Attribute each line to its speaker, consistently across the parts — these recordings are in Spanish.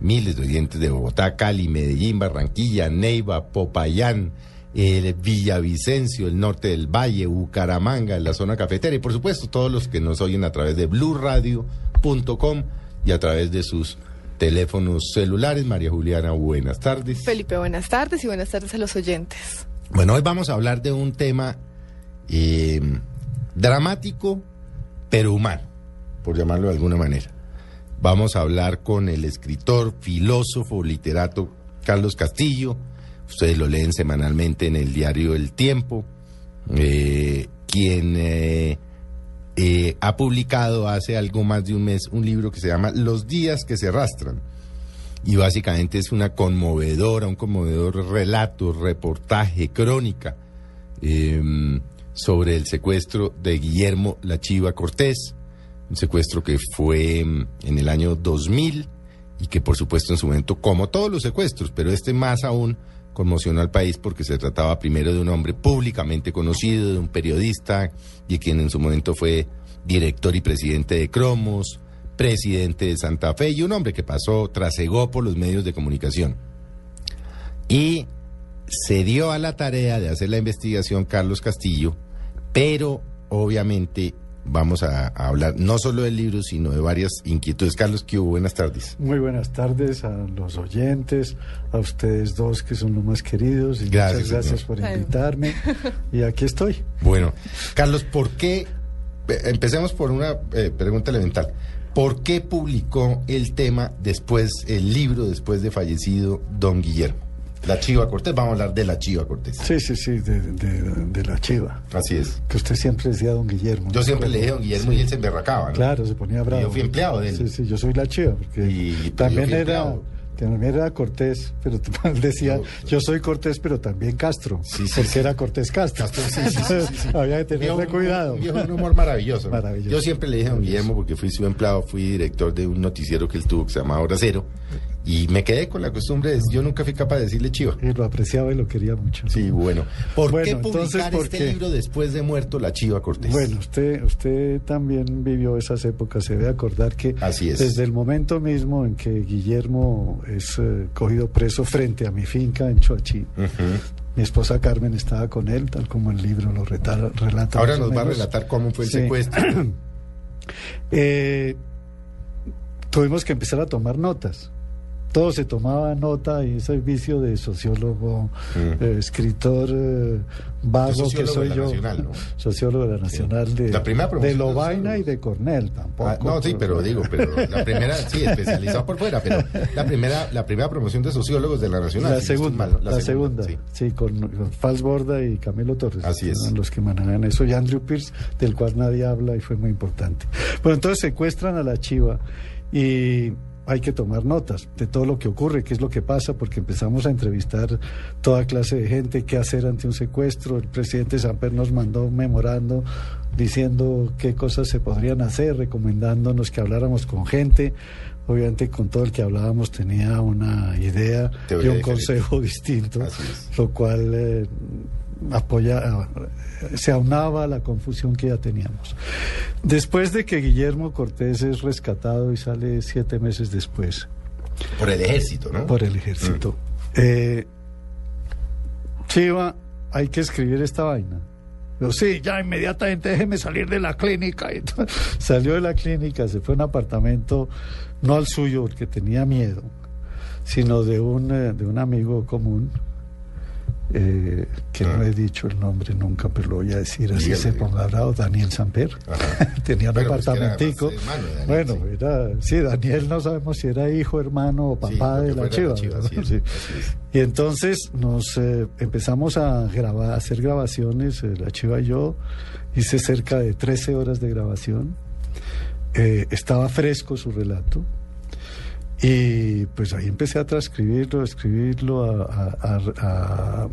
Speaker 1: miles de oyentes de Bogotá, Cali, Medellín, Barranquilla, Neiva, Popayán, el Villavicencio, el norte del Valle, Bucaramanga, en la zona cafetera y por supuesto todos los que nos oyen a través de bluradio.com y a través de sus teléfonos celulares. María Juliana, buenas tardes.
Speaker 2: Felipe, buenas tardes y buenas tardes a los oyentes.
Speaker 1: Bueno, hoy vamos a hablar de un tema eh, dramático, pero humano, por llamarlo de alguna manera. Vamos a hablar con el escritor, filósofo, literato Carlos Castillo. Ustedes lo leen semanalmente en el diario El Tiempo, eh, quien eh, eh, ha publicado hace algo más de un mes un libro que se llama Los días que se arrastran. Y básicamente es una conmovedora, un conmovedor relato, reportaje, crónica eh, sobre el secuestro de Guillermo La Chiva Cortés, un secuestro que fue mm, en el año 2000 y que por supuesto en su momento, como todos los secuestros, pero este más aún conmocionó al país porque se trataba primero de un hombre públicamente conocido, de un periodista y quien en su momento fue director y presidente de Cromos, presidente de Santa Fe y un hombre que pasó, trasegó por los medios de comunicación. Y se dio a la tarea de hacer la investigación Carlos Castillo, pero obviamente vamos a, a hablar no solo del libro, sino de varias inquietudes. Carlos, ¿qué hubo? Buenas tardes.
Speaker 3: Muy buenas tardes a los oyentes, a ustedes dos que son los más queridos. Y
Speaker 1: Gracias,
Speaker 3: muchas gracias
Speaker 1: señor.
Speaker 3: por invitarme. Y aquí estoy.
Speaker 1: Bueno, Carlos, ¿por qué? eh, Empecemos por una eh, pregunta elemental. ¿Por qué publicó el tema después, el libro después de fallecido don Guillermo? La Chiva Cortés, vamos a hablar de la Chiva Cortés.
Speaker 3: Sí, sí, sí, de, de- de la chiva.
Speaker 1: Así es.
Speaker 3: Que usted siempre decía don Guillermo.
Speaker 1: Yo siempre le dije a don Guillermo y él se emberracaba, ¿no?
Speaker 3: Claro, se ponía bravo.
Speaker 1: yo fui empleado de él.
Speaker 3: Sí, sí, yo soy la chiva, porque
Speaker 1: Y-
Speaker 3: también era... También era Cortés, pero decía,
Speaker 1: Yo-
Speaker 3: yo, soy Cortés, pero también Castro,
Speaker 1: Sí, sí,
Speaker 3: porque
Speaker 1: sí.
Speaker 3: era Cortés Castro.
Speaker 1: Castro.
Speaker 3: Había que tenerle cuidado.
Speaker 1: Un, un humor maravilloso.
Speaker 3: Maravilloso.
Speaker 1: Yo siempre le dije a don Guillermo, porque fui su empleado, fui director de un noticiero que él tuvo que se llamaba Hora Cero, y me quedé con la costumbre de, yo nunca fui capaz de decirle chiva.
Speaker 3: Y lo apreciaba y lo quería mucho.
Speaker 1: Sí, bueno. ¿Por
Speaker 3: Bueno,
Speaker 1: qué
Speaker 3: entonces,
Speaker 1: publicar
Speaker 3: ¿por
Speaker 1: este
Speaker 3: qué?
Speaker 1: libro después de muerto la Chiva Cortés?
Speaker 3: Bueno, usted, usted también vivió esas épocas. Se debe acordar que
Speaker 1: Así es.
Speaker 3: desde el momento mismo en que Guillermo es eh, cogido preso frente a mi finca en Choachí, mi esposa Carmen estaba con él, tal como el libro lo relata.
Speaker 1: Ahora nos va a relatar cómo fue el
Speaker 3: Sí.
Speaker 1: secuestro.
Speaker 3: Eh, tuvimos que empezar a tomar notas. Todo se tomaba nota y ese vicio de sociólogo,
Speaker 1: Mm.
Speaker 3: eh, escritor eh, vago
Speaker 1: Yo
Speaker 3: que
Speaker 1: sociólogo
Speaker 3: soy
Speaker 1: de la
Speaker 3: yo,
Speaker 1: Nacional, ¿no?
Speaker 3: sociólogo de la Nacional de,
Speaker 1: La primera
Speaker 3: de Lovaina y de Cornell tampoco.
Speaker 1: Ah, no, sí, pero digo, pero la primera, sí, especializado por fuera, pero la primera, la primera promoción de sociólogos de la Nacional.
Speaker 3: La segunda,
Speaker 1: mal,
Speaker 3: la, segunda,
Speaker 1: sí.
Speaker 3: sí, con, con Fals Borda y Camilo Torres.
Speaker 1: Así es.
Speaker 3: los que manejan eso. Y Andrew Pierce, del cual nadie habla y fue muy importante. Bueno, entonces secuestran a la chiva y hay que tomar notas de todo lo que ocurre, qué es lo que pasa, porque empezamos a entrevistar toda clase de gente, qué hacer ante un secuestro. El presidente Samper nos mandó un memorando diciendo qué cosas se podrían hacer, recomendándonos que habláramos con gente. Obviamente con todo el que hablábamos tenía una idea
Speaker 1: Teoría
Speaker 3: y un
Speaker 1: diferente.
Speaker 3: consejo distinto, lo cual eh, apoya, eh, se aunaba a la confusión que ya teníamos. Después de que Guillermo Cortés es rescatado y sale siete meses después
Speaker 1: Por el ejército, ¿no?
Speaker 3: por el ejército, eh, Chiva, hay que escribir esta vaina. Yo, sí, ya inmediatamente déjeme salir de la clínica. Entonces, salió de la clínica, se fue a un apartamento, no al suyo porque tenía miedo, sino de un, eh, de un amigo común. Eh, que no he dicho el nombre nunca, pero lo voy a decir así se ponga bravo, Daniel Samper. Tenía un
Speaker 1: Bueno, pues era
Speaker 3: apartamentico.
Speaker 1: hermano Daniel,
Speaker 3: bueno,
Speaker 1: sí.
Speaker 3: era, sí, Daniel no sabemos si era hijo, hermano o papá de la chiva. Y entonces nos eh, empezamos a grabar, a hacer grabaciones, eh, la chiva y yo. Hice cerca de 13 horas de grabación. Eh, estaba fresco su relato. Y pues ahí empecé a transcribirlo, a escribirlo, a, a- a- a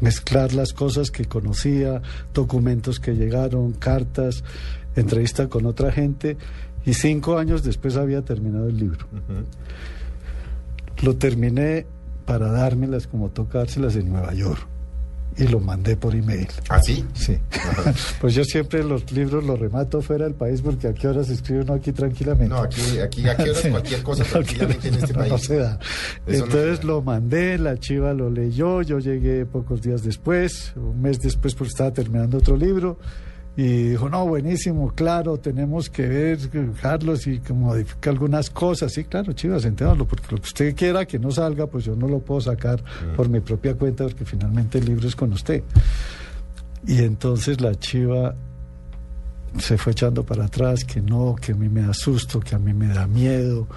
Speaker 3: mezclar las cosas que conocía, documentos que llegaron, cartas, entrevista con otra gente. Y cinco años después había terminado el libro. Lo terminé para dármelas como tocárselas en Nueva York. Y lo mandé por email.
Speaker 1: ¿Ah, sí?
Speaker 3: Sí. pues yo siempre los libros los remato fuera del país porque a qué horas escribe uno aquí tranquilamente.
Speaker 1: No, aquí, aquí, aquí horas cualquier cosa tranquilamente en este
Speaker 3: No,
Speaker 1: país.
Speaker 3: no se da.
Speaker 1: Eso no
Speaker 3: Entonces
Speaker 1: se da.
Speaker 3: lo mandé, la chiva lo leyó, yo llegué pocos días después, un mes después porque estaba terminando otro libro. Y dijo, no, buenísimo, claro, tenemos que ver, Carlos, y que modifica algunas cosas. Sí, claro, chivas, entiéndalo, porque lo que usted quiera que no salga, pues yo no lo puedo sacar
Speaker 1: Mm.
Speaker 3: por mi propia cuenta, porque finalmente el libro es con usted. Y entonces la chiva se fue echando para atrás, que no, que a mí me da susto, que a mí me da miedo,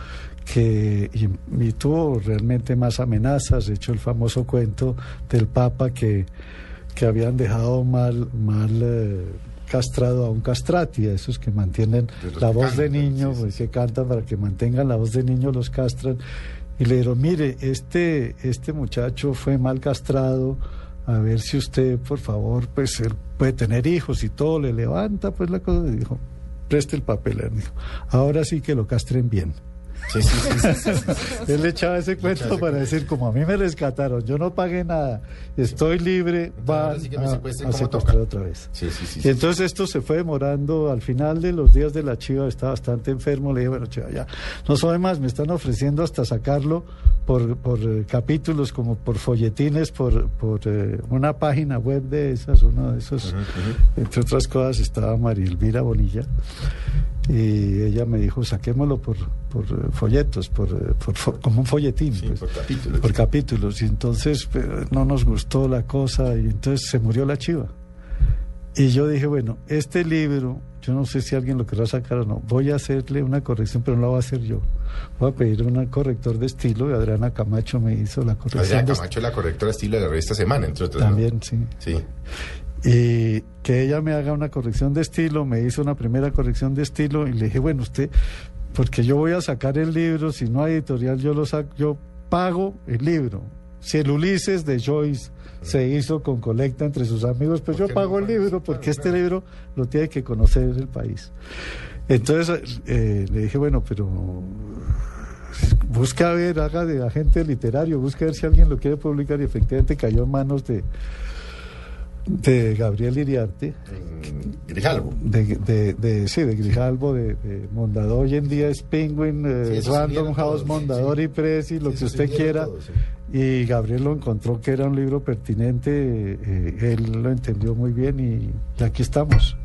Speaker 3: que y, y tuvo realmente más amenazas. De hecho, el famoso cuento del Papa que, que habían dejado mal, mal eh, castrado a un castrati, a esos que mantienen la
Speaker 1: que
Speaker 3: voz de niño,
Speaker 1: sí,
Speaker 3: pues,
Speaker 1: sí.
Speaker 3: que cantan para que mantengan la voz de niño, los castran. Y le dijeron, mire, este, este muchacho fue mal castrado, a ver si usted, por favor, pues él puede tener hijos y todo, le levanta, pues la cosa, y dijo, preste el papel, dijo, ahora sí que lo castren bien.
Speaker 1: Sí, sí, sí.
Speaker 3: Él echaba ese cuento
Speaker 1: ese
Speaker 3: para decir, como a mí me rescataron, yo no pagué nada, estoy libre, va a, secuestrar otra vez. Y entonces esto se fue demorando, al final de los días de la chiva estaba bastante enfermo, le dije, bueno, chiva, ya, no soy más, me están ofreciendo hasta sacarlo por, por eh, capítulos, como por folletines, por, por eh, una página web de esas, uno de esos, entre otras cosas estaba María Elvira Bonilla, y ella me dijo, saquémoslo por, por eh, folletos, por, eh, por como un folletín.
Speaker 1: Sí,
Speaker 3: pues
Speaker 1: por capítulos.
Speaker 3: por capítulos y entonces no nos gustó la cosa y entonces se murió la chiva y yo dije bueno este libro yo no sé si alguien lo querrá sacar o no voy a hacerle una corrección pero no la voy a hacer yo voy a pedir un corrector de estilo y Adriana Camacho me hizo la corrección
Speaker 1: Adriana
Speaker 3: de
Speaker 1: Camacho, la correctora estilo de la revista Semana, entre otras. ¿no?
Speaker 3: también sí
Speaker 1: Sí.
Speaker 3: y que ella me haga una corrección de estilo, me hizo una primera corrección de estilo y le dije, bueno, usted, porque yo voy a sacar el libro, si no hay editorial, yo lo saco, yo pago el libro. Si el Ulises de Joyce se hizo con colecta entre sus amigos, pues
Speaker 1: ¿Por
Speaker 3: yo pago
Speaker 1: no
Speaker 3: el libro,
Speaker 1: Claro,
Speaker 3: porque este
Speaker 1: claro.
Speaker 3: libro lo tiene que conocer el país. Entonces eh, le dije, bueno, pero busca a ver, haga de agente literario, busca a ver si alguien lo quiere publicar y efectivamente cayó en manos de, de Gabriel Iriarte,
Speaker 1: En Grijalvo.
Speaker 3: de, de, de- sí, de Grijalvo, de, de Mondador, hoy en día es Penguin, eh,
Speaker 1: Sí,
Speaker 3: Random House,
Speaker 1: todos,
Speaker 3: Mondador
Speaker 1: sí.
Speaker 3: y Presi, lo que usted quiera.
Speaker 1: todos, sí.
Speaker 3: Y Gabriel lo encontró que era un libro pertinente, eh, él lo entendió muy bien y, y aquí estamos.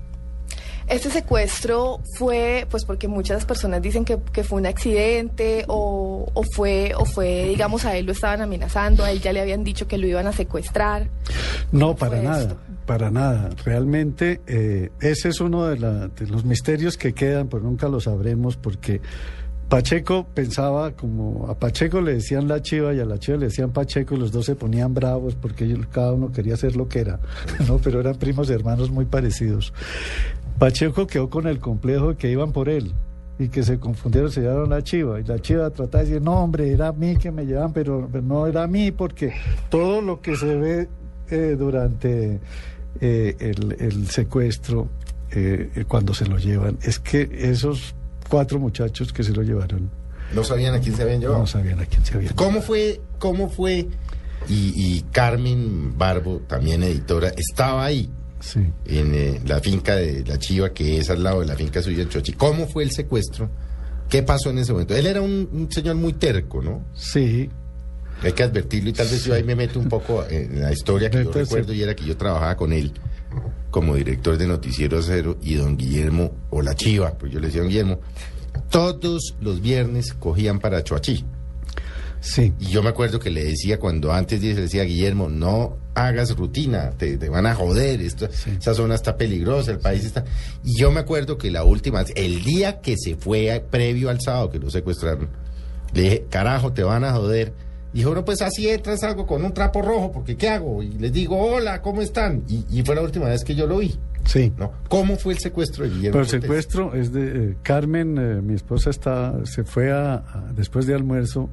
Speaker 2: Este secuestro fue, pues porque muchas personas dicen que, que fue un accidente o, o fue, o fue, digamos, a él lo estaban amenazando, a él ya le habían dicho que lo iban a secuestrar.
Speaker 3: No,
Speaker 2: ¿Cómo
Speaker 3: para nada,
Speaker 2: esto?
Speaker 3: para nada. Realmente eh, ese es uno de, la- de los misterios que quedan, pero nunca lo sabremos porque Pacheco pensaba como a Pacheco le decían la chiva y a la chiva le decían Pacheco y los dos se ponían bravos porque ellos- cada uno quería ser lo que era, ¿no? pero eran primos hermanos muy parecidos. Pacheco quedó con el complejo de que iban por él y que se confundieron, se llevaron la chiva y la chiva trataba de decir, no hombre, era a mí que me llevan, pero, pero no era a mí porque todo lo que se ve eh, durante eh, el, el secuestro, eh, eh, cuando se lo llevan, es que esos cuatro muchachos que se lo llevaron
Speaker 1: No sabían a quién se habían llevado.
Speaker 3: no sabían a quién se habían
Speaker 1: ¿Cómo fue? ¿Cómo fue? Y, y Carmen Barbo, también editora, estaba ahí
Speaker 3: Sí.
Speaker 1: en eh, la finca de la Chiva, que es al lado de la finca suya en Chochi. ¿Cómo fue el secuestro? ¿Qué pasó en ese momento? Él era un, un señor muy terco, ¿no?
Speaker 3: Sí,
Speaker 1: Hay que advertirlo y tal vez yo ahí me meto un poco en la historia que yo recuerdo y era que yo trabajaba con él como director de Noticiero Cero y don Guillermo, o la Chiva, pues yo le decía a don Guillermo, todos los viernes cogían para Choachí.
Speaker 3: Sí.
Speaker 1: Y yo me acuerdo que le decía cuando antes le decía Guillermo, no hagas rutina, te, te van a joder, esto, esa zona está peligrosa, el país está... Y yo me acuerdo que la última, el día que se fue a- previo al sábado que lo secuestraron, le dije, carajo, te van a joder. Dijo, no, pues así entras algo con un trapo rojo, porque ¿qué hago? Y les digo, hola, ¿cómo están? Y, y fue la última vez que yo lo vi,
Speaker 3: Sí.
Speaker 1: ¿no? ¿Cómo fue el secuestro de Guillermo?
Speaker 3: Pero el secuestro es de eh, Carmen, eh, mi esposa está, se fue a, a- después de almuerzo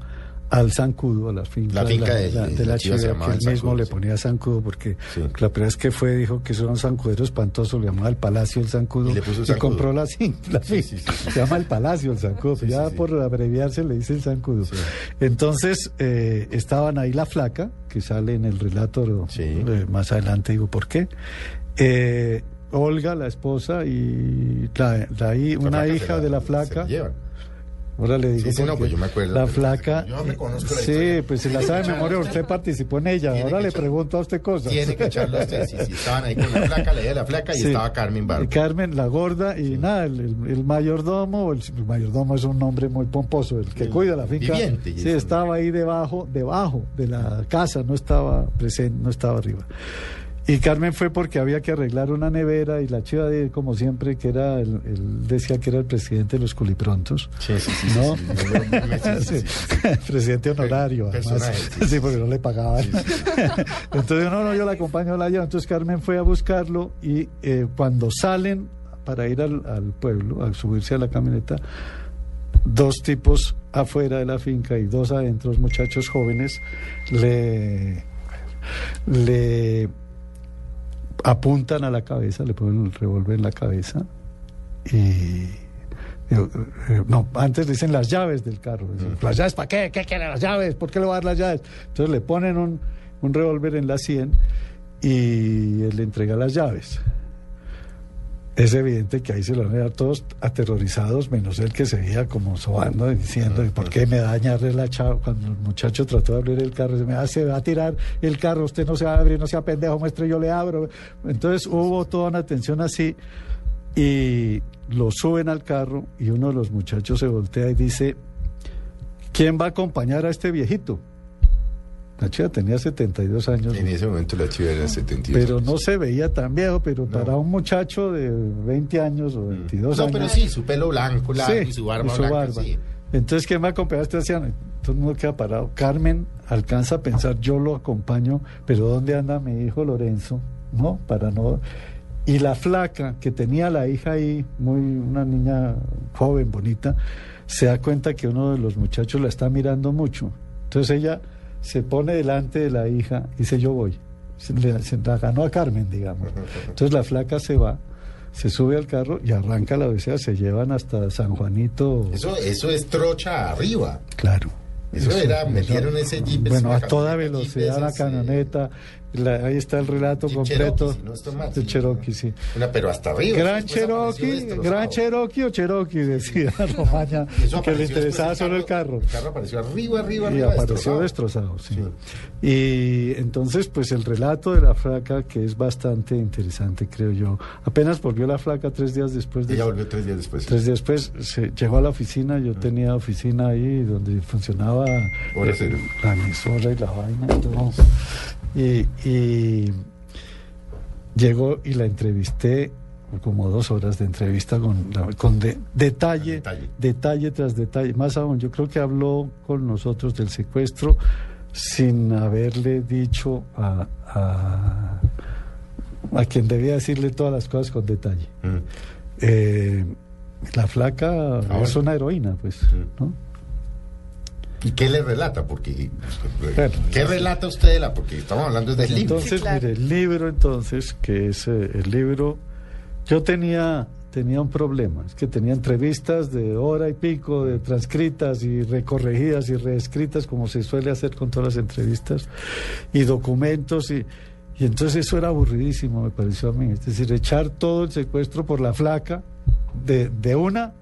Speaker 3: al Zancudo, a la finca,
Speaker 1: La finca
Speaker 3: de
Speaker 1: de-
Speaker 3: la,
Speaker 1: de
Speaker 3: de
Speaker 1: la chiva
Speaker 3: que él
Speaker 1: el
Speaker 3: mismo le ponía Zancudo porque
Speaker 1: Sí.
Speaker 3: la primera vez que fue dijo que eso era un zancudero espantoso, le llamaba el Palacio el Zancudo
Speaker 1: Y le puso
Speaker 3: y
Speaker 1: Zancudo.
Speaker 3: compró la, fin- la
Speaker 1: Sí,
Speaker 3: fin-
Speaker 1: sí, sí, sí.
Speaker 3: se llama el Palacio el Zancudo, ya por abreviarse le dice el Zancudo. Entonces eh, estaban ahí la flaca, que sale en el relato eh, más adelante digo por qué. Eh, Olga, la esposa, y la, una hija de la flaca. Ahora le digo.
Speaker 1: Sí, sí, no, pues yo me acuerdo,
Speaker 3: La flaca.
Speaker 1: yo me conozco la
Speaker 3: sí,
Speaker 1: historia.
Speaker 3: pues se la sabe de memoria, usted participó en ella. Ahora
Speaker 1: que
Speaker 3: le pregunto a usted cosas.
Speaker 1: Tiene que echarlo a usted. Sí, estaban ahí con la flaca, la de la flaca y
Speaker 3: Sí.
Speaker 1: estaba Carmen Barba.
Speaker 3: Carmen, la gorda, y nada, el, el- el mayordomo, el, el mayordomo es un nombre muy pomposo, el que cuida la finca.
Speaker 1: viviente,
Speaker 3: sí, estaba ahí debajo, debajo de la casa, no estaba presente, no estaba arriba. Y Carmen fue porque había que arreglar una nevera y la chiva de como siempre, que era, el, él decía que era el presidente de los culiprontos.
Speaker 1: Sí, sí, sí.
Speaker 3: ¿No?
Speaker 1: sí, sí, sí,
Speaker 3: presidente honorario, además. Sí, porque no le pagaban. Entonces, no, no, yo la acompaño, la llevo. Entonces Carmen fue a buscarlo y eh, cuando salen para ir al, al pueblo, a subirse a la camioneta, dos tipos afuera de la finca y dos adentro, muchachos jóvenes, le, le apuntan a la cabeza, le ponen el revólver en la cabeza y... digo, eh, No, antes dicen las llaves del carro. Dicen, ¿Las llaves para qué? ¿Qué quiere las llaves? ¿Por qué le va a dar las llaves? Entonces le ponen un, un revólver en la 100 y él le entrega las llaves. Es evidente que ahí se lo van a dar todos aterrorizados, menos él que seguía como sobando, diciendo, ¿y por qué me da dañarle la chava? Cuando el muchacho trató de abrir el carro, se me "Ah, se va a tirar el carro, usted no se va a abrir, no sea pendejo, muestre, yo le abro. Entonces hubo toda una tensión así y lo suben al carro y uno de los muchachos se voltea y dice, ¿quién va a acompañar a este viejito? La chica tenía 72 años.
Speaker 1: En ese momento la chiva era 72.
Speaker 3: Pero no se veía tan viejo, pero para un muchacho de 20 años o 22
Speaker 1: No,
Speaker 3: años.
Speaker 1: pero sí, su pelo blanco,
Speaker 3: Sí,
Speaker 1: y su barba
Speaker 3: y su
Speaker 1: blanca.
Speaker 3: barba.
Speaker 1: sí.
Speaker 3: Entonces, ¿quién va a acompañar a este anciano? Todo el mundo queda parado. Carmen alcanza a pensar, yo lo acompaño, pero ¿dónde anda mi hijo Lorenzo? ¿No? Para no... Y la flaca, que tenía la hija ahí, muy una niña joven, bonita, se da cuenta que uno de los muchachos la está mirando mucho. Entonces ella se pone delante de la hija y dice, yo voy. Se, le- se la ganó a Carmen, digamos. Entonces la flaca se va, se sube al carro y arranca la odisea, se llevan hasta San Juanito.
Speaker 1: Eso, eso es trocha arriba.
Speaker 3: Claro.
Speaker 1: Eso era, metieron ese jeep.
Speaker 3: Bueno, a toda velocidad
Speaker 1: jeep
Speaker 3: la camioneta. La- ahí está el relato completo.
Speaker 1: Cherokee, si no estoy mal,
Speaker 3: de
Speaker 1: sí,
Speaker 3: Cherokee, sí.
Speaker 1: Una, pero hasta arriba.
Speaker 3: Gran Cherokee,
Speaker 1: destrozado.
Speaker 3: Gran Cherokee o Cherokee, decía Romaña,
Speaker 1: Y
Speaker 3: que le interesaba solo el carro.
Speaker 1: El carro apareció arriba, arriba,
Speaker 3: Y
Speaker 1: arriba.
Speaker 3: apareció destrozado, sí. Y entonces, pues el relato de la flaca, que es bastante interesante, creo yo. Apenas volvió la flaca tres días después de
Speaker 1: Ella volvió tres días después.
Speaker 3: Tres días después se llegó a la oficina, yo tenía oficina ahí donde funcionaba
Speaker 1: Hora
Speaker 3: eh,
Speaker 1: cero.
Speaker 3: la emisora y la vaina y todo. Y, y llegó y la entrevisté, como dos horas de entrevista con, con de- detalle,
Speaker 1: Detalle.
Speaker 3: detalle tras detalle. Más aún, yo creo que habló con nosotros del secuestro sin haberle dicho a, a, a quien debía decirle todas las cosas con detalle.
Speaker 1: Mm.
Speaker 3: Eh, la flaca
Speaker 1: Ahora.
Speaker 3: es una heroína, pues, ¿no?
Speaker 1: ¿Y qué le relata? Porque.
Speaker 3: Claro.
Speaker 1: ¿Qué relata usted de la? Porque estamos hablando del libro.
Speaker 3: Entonces,
Speaker 2: Sí, claro.
Speaker 3: mire, el libro entonces, que es eh, el libro, yo tenía, tenía un problema, es que tenía entrevistas de hora y pico, de transcritas y recorregidas y reescritas, como se suele hacer con todas las entrevistas, y documentos, y, y entonces eso era aburridísimo, me pareció a mí, es decir, echar todo el secuestro por la flaca de, de una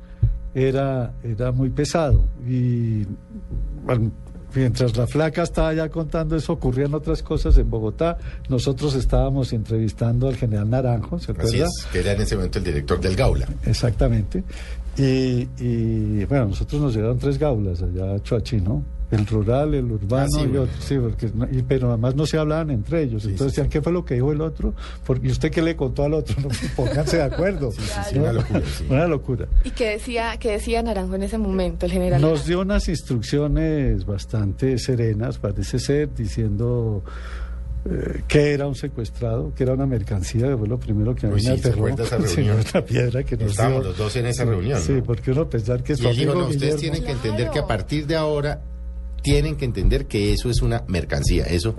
Speaker 3: era, era muy pesado, y mientras la flaca estaba ya contando eso, ocurrían otras cosas en Bogotá. Nosotros estábamos entrevistando al general Naranjo, ¿se
Speaker 1: Así
Speaker 3: acuerda?
Speaker 1: es, que era en ese momento el director del Gaula.
Speaker 3: Exactamente. Y, y, bueno, nosotros nos llegaron tres gaulas allá a Choachí, ¿no? El rural, el urbano
Speaker 1: Ah, sí,
Speaker 3: y
Speaker 1: bueno.
Speaker 3: otro, sí, porque no- y- pero además no se hablaban entre ellos.
Speaker 1: Sí,
Speaker 3: Entonces
Speaker 1: sí,
Speaker 3: decían, ¿qué fue lo que dijo el otro? Porque, ¿Y usted qué le contó al otro? No, pónganse de acuerdo.
Speaker 1: sí, sí, una locura, sí.
Speaker 3: Una locura.
Speaker 2: ¿Y qué decía, qué decía Naranjo en ese momento, el general?
Speaker 3: Nos
Speaker 2: Naranjo?
Speaker 3: dio unas instrucciones bastante serenas, parece ser, diciendo eh, que era un secuestrado, que era una mercancía, que fue lo primero que a mí me
Speaker 1: sí, ¿se
Speaker 3: aterró.
Speaker 1: acuerda esa
Speaker 3: Sí,
Speaker 1: reunión?
Speaker 3: una piedra que nos
Speaker 1: Estábamos
Speaker 3: dio.
Speaker 1: los dos en esa
Speaker 3: Sí,
Speaker 1: reunión,
Speaker 3: Sí,
Speaker 1: ¿no?
Speaker 3: porque uno pensar que
Speaker 1: Y
Speaker 3: su
Speaker 1: dijo,
Speaker 3: amigo
Speaker 1: no, ustedes
Speaker 3: Guillermo-
Speaker 1: tienen que entender
Speaker 2: Claro.
Speaker 1: que a partir de ahora tienen que entender que eso es una mercancía. Eso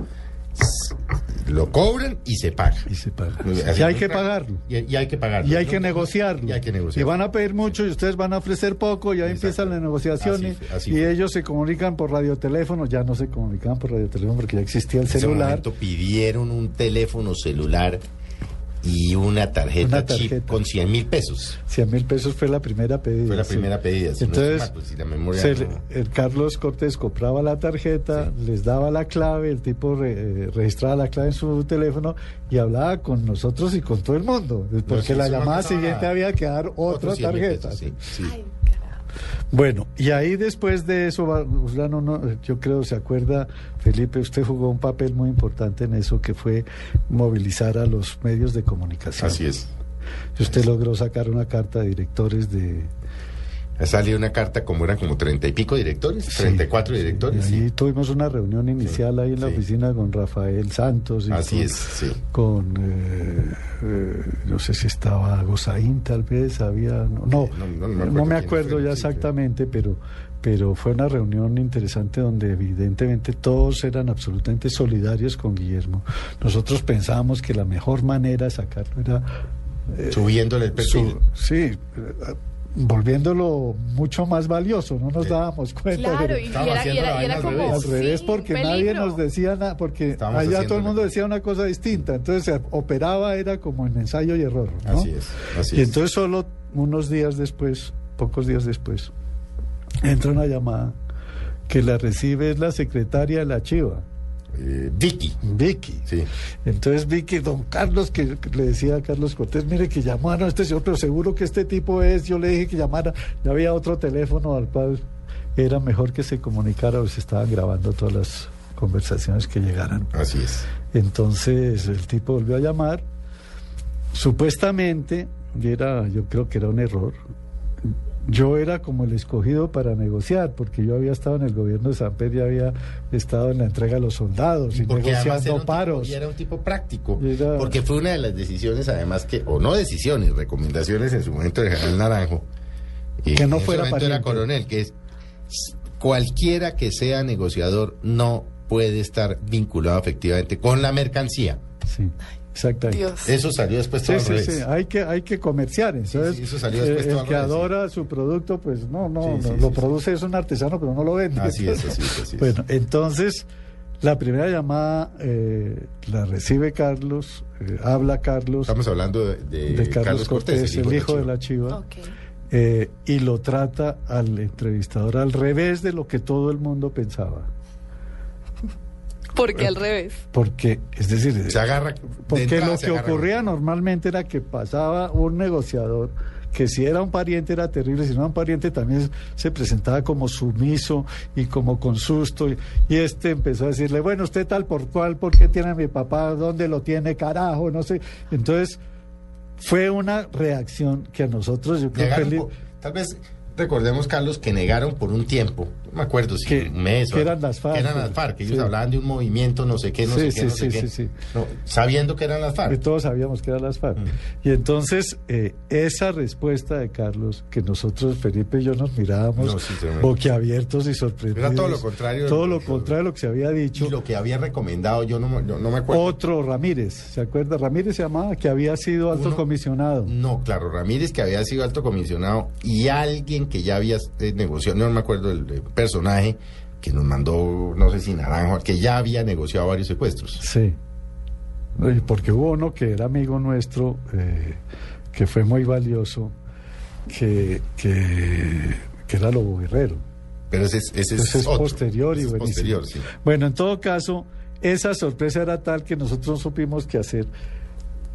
Speaker 1: lo cobran y se paga.
Speaker 3: Y se paga. Y hay que pagarlo.
Speaker 1: Y, y hay que pagarlo.
Speaker 3: Y hay
Speaker 1: ¿no?
Speaker 3: que negociarlo.
Speaker 1: Y hay que
Speaker 3: Y
Speaker 1: negociarlo.
Speaker 3: van a pedir mucho y ustedes van a ofrecer poco y ahí
Speaker 1: Exacto.
Speaker 3: empiezan las negociaciones.
Speaker 1: Así- así
Speaker 3: y
Speaker 1: fue.
Speaker 3: ellos se comunican por radioteléfono. Ya no se comunicaban por radioteléfono porque ya existía el
Speaker 1: En ese
Speaker 3: celular.
Speaker 1: momento pidieron un teléfono celular y una tarjeta,
Speaker 3: Una
Speaker 1: chip con 100 mil pesos.
Speaker 3: 100 mil pesos fue la primera pedida.
Speaker 1: Fue la
Speaker 3: sí.
Speaker 1: primera pedida. si no
Speaker 3: Entonces,
Speaker 1: mal, pues, si la memoria
Speaker 3: se
Speaker 1: no-
Speaker 3: le- el Carlos Cortés compraba la tarjeta, les daba la clave, el tipo re- eh, registraba la clave en su teléfono y hablaba con nosotros y con todo el mundo. Porque
Speaker 1: sí,
Speaker 3: la llamada siguiente había que dar otra
Speaker 1: Otros 100 mil
Speaker 3: tarjeta.
Speaker 1: pesos,
Speaker 3: Bueno, y ahí después de eso, Urbano, no, yo creo, se acuerda, Felipe, usted jugó un papel muy importante en eso, que fue movilizar a los medios de comunicación.
Speaker 1: Así es.
Speaker 3: Y usted logró sacar una carta de directores de...
Speaker 1: Ha salido una carta como eran como treinta y pico directores,
Speaker 3: Sí,
Speaker 1: 34
Speaker 3: sí,
Speaker 1: directores.
Speaker 3: y ahí
Speaker 1: sí.
Speaker 3: tuvimos una reunión inicial ahí en la
Speaker 1: sí.
Speaker 3: oficina con Rafael Santos. Y
Speaker 1: Así
Speaker 3: con,
Speaker 1: es, sí.
Speaker 3: Con, eh, eh, no sé si estaba Gozaín, tal vez, había... No, no,
Speaker 1: no, no me
Speaker 3: no
Speaker 1: acuerdo
Speaker 3: me acuerdo
Speaker 1: fue,
Speaker 3: ya
Speaker 1: sí, sí.
Speaker 3: exactamente, pero, pero fue una reunión interesante donde evidentemente todos eran absolutamente solidarios con Guillermo. Nosotros pensábamos que la mejor manera de sacarlo era... eh,
Speaker 1: Subiéndole el perfil.
Speaker 3: su- sí, eh, volviéndolo mucho más valioso, no nos
Speaker 1: Sí.
Speaker 3: dábamos cuenta.
Speaker 2: Claro,
Speaker 3: pero-
Speaker 2: y, era, y
Speaker 1: haciendo
Speaker 2: era- y era
Speaker 1: al
Speaker 2: como...
Speaker 3: al revés
Speaker 2: sí,
Speaker 3: porque nadie nos decía nada porque
Speaker 1: Estábamos
Speaker 3: allá todo el mundo decía una cosa distinta entonces se operaba era como en ensayo y error ¿no?
Speaker 1: Así es, así
Speaker 3: y
Speaker 1: es.
Speaker 3: entonces solo unos días después pocos días después entra una llamada que la recibe es la secretaria de la Chiva
Speaker 1: Eh, Vicky.
Speaker 3: Vicky
Speaker 1: Sí.
Speaker 3: entonces Vicky, don Carlos, que que le decía a Carlos Cortés, mire que llamaron a este señor, pero seguro que este tipo es, yo le dije que llamara, ya había otro teléfono al cual era mejor que se comunicara o se estaban grabando todas las conversaciones que llegaran.
Speaker 1: Así es.
Speaker 3: Entonces el tipo volvió a llamar, supuestamente, y era, yo creo que era un error, yo era como el escogido para negociar, porque yo había estado en el gobierno de San Pedro y había estado en la entrega de los soldados y
Speaker 1: Porque además era
Speaker 3: negociando
Speaker 1: un tipo-
Speaker 3: paros.
Speaker 1: y era un tipo práctico.
Speaker 3: Era-
Speaker 1: Porque fue una de las decisiones, además, que, o no decisiones, recomendaciones en su momento del general Naranjo. y
Speaker 3: Que no
Speaker 1: en ese
Speaker 3: fuera
Speaker 1: era
Speaker 3: pariente.
Speaker 1: coronel, que es cualquiera que sea negociador no puede estar vinculado efectivamente con la mercancía.
Speaker 3: Sí, exactamente.
Speaker 2: Dios.
Speaker 1: Eso salió después todo
Speaker 3: Sí,
Speaker 1: al
Speaker 3: sí,
Speaker 1: revés.
Speaker 3: sí, hay que, hay que comerciar. Entonces,
Speaker 1: sí, eso salió después
Speaker 3: eh,
Speaker 1: todo
Speaker 3: el que
Speaker 1: revés,
Speaker 3: adora su producto, pues no, no,
Speaker 1: Sí,
Speaker 3: no,
Speaker 1: sí,
Speaker 3: lo
Speaker 1: sí,
Speaker 3: produce, es un artesano, pero no lo vende.
Speaker 1: Así es, así es, así es.
Speaker 3: Bueno, entonces, la primera llamada eh, la recibe Carlos, eh, habla Carlos,
Speaker 1: Estamos hablando de, de
Speaker 3: de Carlos, Cortés, el hijo de la Chiva, eh, y lo trata al entrevistador al revés de lo que todo el mundo pensaba.
Speaker 2: Porque al revés.
Speaker 3: Porque, es decir,
Speaker 1: Se agarra.
Speaker 3: Porque
Speaker 1: entrada
Speaker 3: lo que
Speaker 1: agarra-
Speaker 3: ocurría normalmente era que pasaba un negociador que si era un pariente era terrible, si no era un pariente también se presentaba como sumiso y como con susto. Y, y este empezó a decirle, bueno, usted tal por cual, ¿por qué tiene a mi papá? ¿Dónde lo tiene, carajo? No sé. Entonces, fue una reacción que a nosotros, yo creo
Speaker 1: por- tal vez recordemos, Carlos, que negaron por un tiempo, me acuerdo si
Speaker 3: Que-
Speaker 1: un mes o
Speaker 3: que eran las FARC,
Speaker 1: que eran las FARC, que ellos
Speaker 3: sí.
Speaker 1: hablaban de un movimiento, no sé qué, no
Speaker 3: Sí,
Speaker 1: sé qué, no
Speaker 3: sí,
Speaker 1: sé qué. No, sabiendo que eran las
Speaker 3: que
Speaker 1: FARC.
Speaker 3: todos sabíamos que eran las FARC.
Speaker 1: Mm.
Speaker 3: Y entonces, eh, esa respuesta de Carlos, que nosotros, Felipe y yo, nos mirábamos
Speaker 1: No,
Speaker 3: boquiabiertos y sorprendidos.
Speaker 1: Era todo lo contrario
Speaker 3: Todo
Speaker 1: lo
Speaker 3: contrario de lo que se había dicho.
Speaker 1: Y lo que había recomendado, yo no, me- yo no me acuerdo.
Speaker 3: Otro Ramírez, ¿se acuerda? Ramírez se llamaba, que había sido alto
Speaker 1: Uno-
Speaker 3: comisionado.
Speaker 1: No, claro, Ramírez, que había sido alto comisionado, y alguien que ya había eh, negociado, no me acuerdo el, eh, personaje, que nos mandó, no sé si Naranjo, que ya había negociado varios secuestros.
Speaker 3: Sí. Porque hubo uno que era amigo nuestro, eh, que fue muy valioso, que, que, que era Lobo Guerrero.
Speaker 1: Pero ese es, ese es,
Speaker 3: Ese es
Speaker 1: otro.
Speaker 3: posterior y
Speaker 1: Ese es
Speaker 3: buenísimo.
Speaker 1: posterior, sí.
Speaker 3: Bueno, en todo caso, esa sorpresa era tal que nosotros no supimos qué hacer.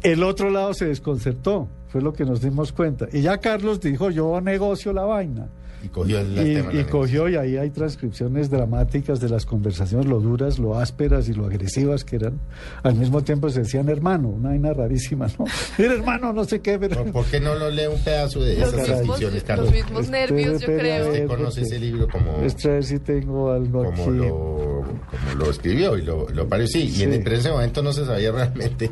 Speaker 3: El otro lado se desconcertó, fue lo que nos dimos cuenta. Y ya Carlos dijo, yo negocio la vaina.
Speaker 1: Y cogió el
Speaker 3: Y,
Speaker 1: tema.
Speaker 3: y cogió, y ahí hay transcripciones dramáticas de las conversaciones, lo duras, lo ásperas y lo agresivas que eran. Al mismo tiempo se decían hermano, una vaina rarísima, ¿no? Mira, hermano, no sé qué, pero...
Speaker 1: ¿Por, qué no lo lee un pedazo de
Speaker 2: Los
Speaker 1: esas transcripciones,
Speaker 2: los
Speaker 1: Carlos?
Speaker 2: mismos nervios, yo creo.
Speaker 1: Usted conoce ese libro como,
Speaker 3: Espera a ver si tengo algo
Speaker 1: como, lo, como lo escribió y lo, lo pareció. Sí, y
Speaker 3: Sí.
Speaker 1: en ese momento no se sabía realmente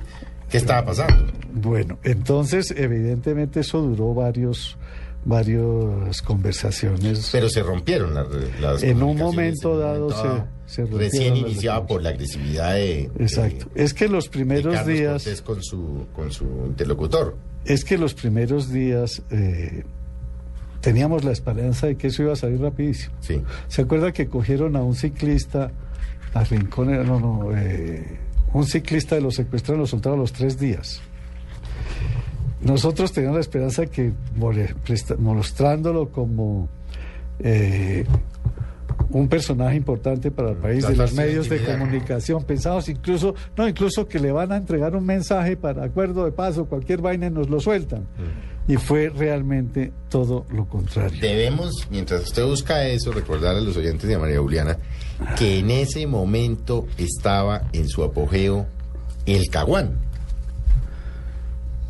Speaker 1: qué estaba pasando.
Speaker 3: Bueno, entonces, evidentemente eso duró varios, varias conversaciones.
Speaker 1: Pero se rompieron las, las
Speaker 3: En un momento dado se-
Speaker 1: Recién
Speaker 3: relaciones.
Speaker 1: por la agresividad de...
Speaker 3: Exacto.
Speaker 1: de-
Speaker 3: Es que los primeros días...
Speaker 1: Cortés con su, con su interlocutor.
Speaker 3: Es que los primeros días eh, teníamos la esperanza de que eso iba a salir rapidísimo.
Speaker 1: Sí.
Speaker 3: ¿Se acuerda que cogieron a un ciclista a Rincón? No, no, eh, un ciclista de los secuestraron, lo soltaron a los tres días. Nosotros teníamos la esperanza que mostrándolo como eh, un personaje importante para el país, de los medios de comunicación, pensamos incluso, no, incluso que le van a entregar un mensaje para acuerdo de paso, cualquier vaina y nos lo sueltan. Y fue realmente todo lo contrario.
Speaker 1: Debemos, mientras usted busca eso, recordar a los oyentes de María Juliana que en ese momento estaba en su apogeo el Caguán.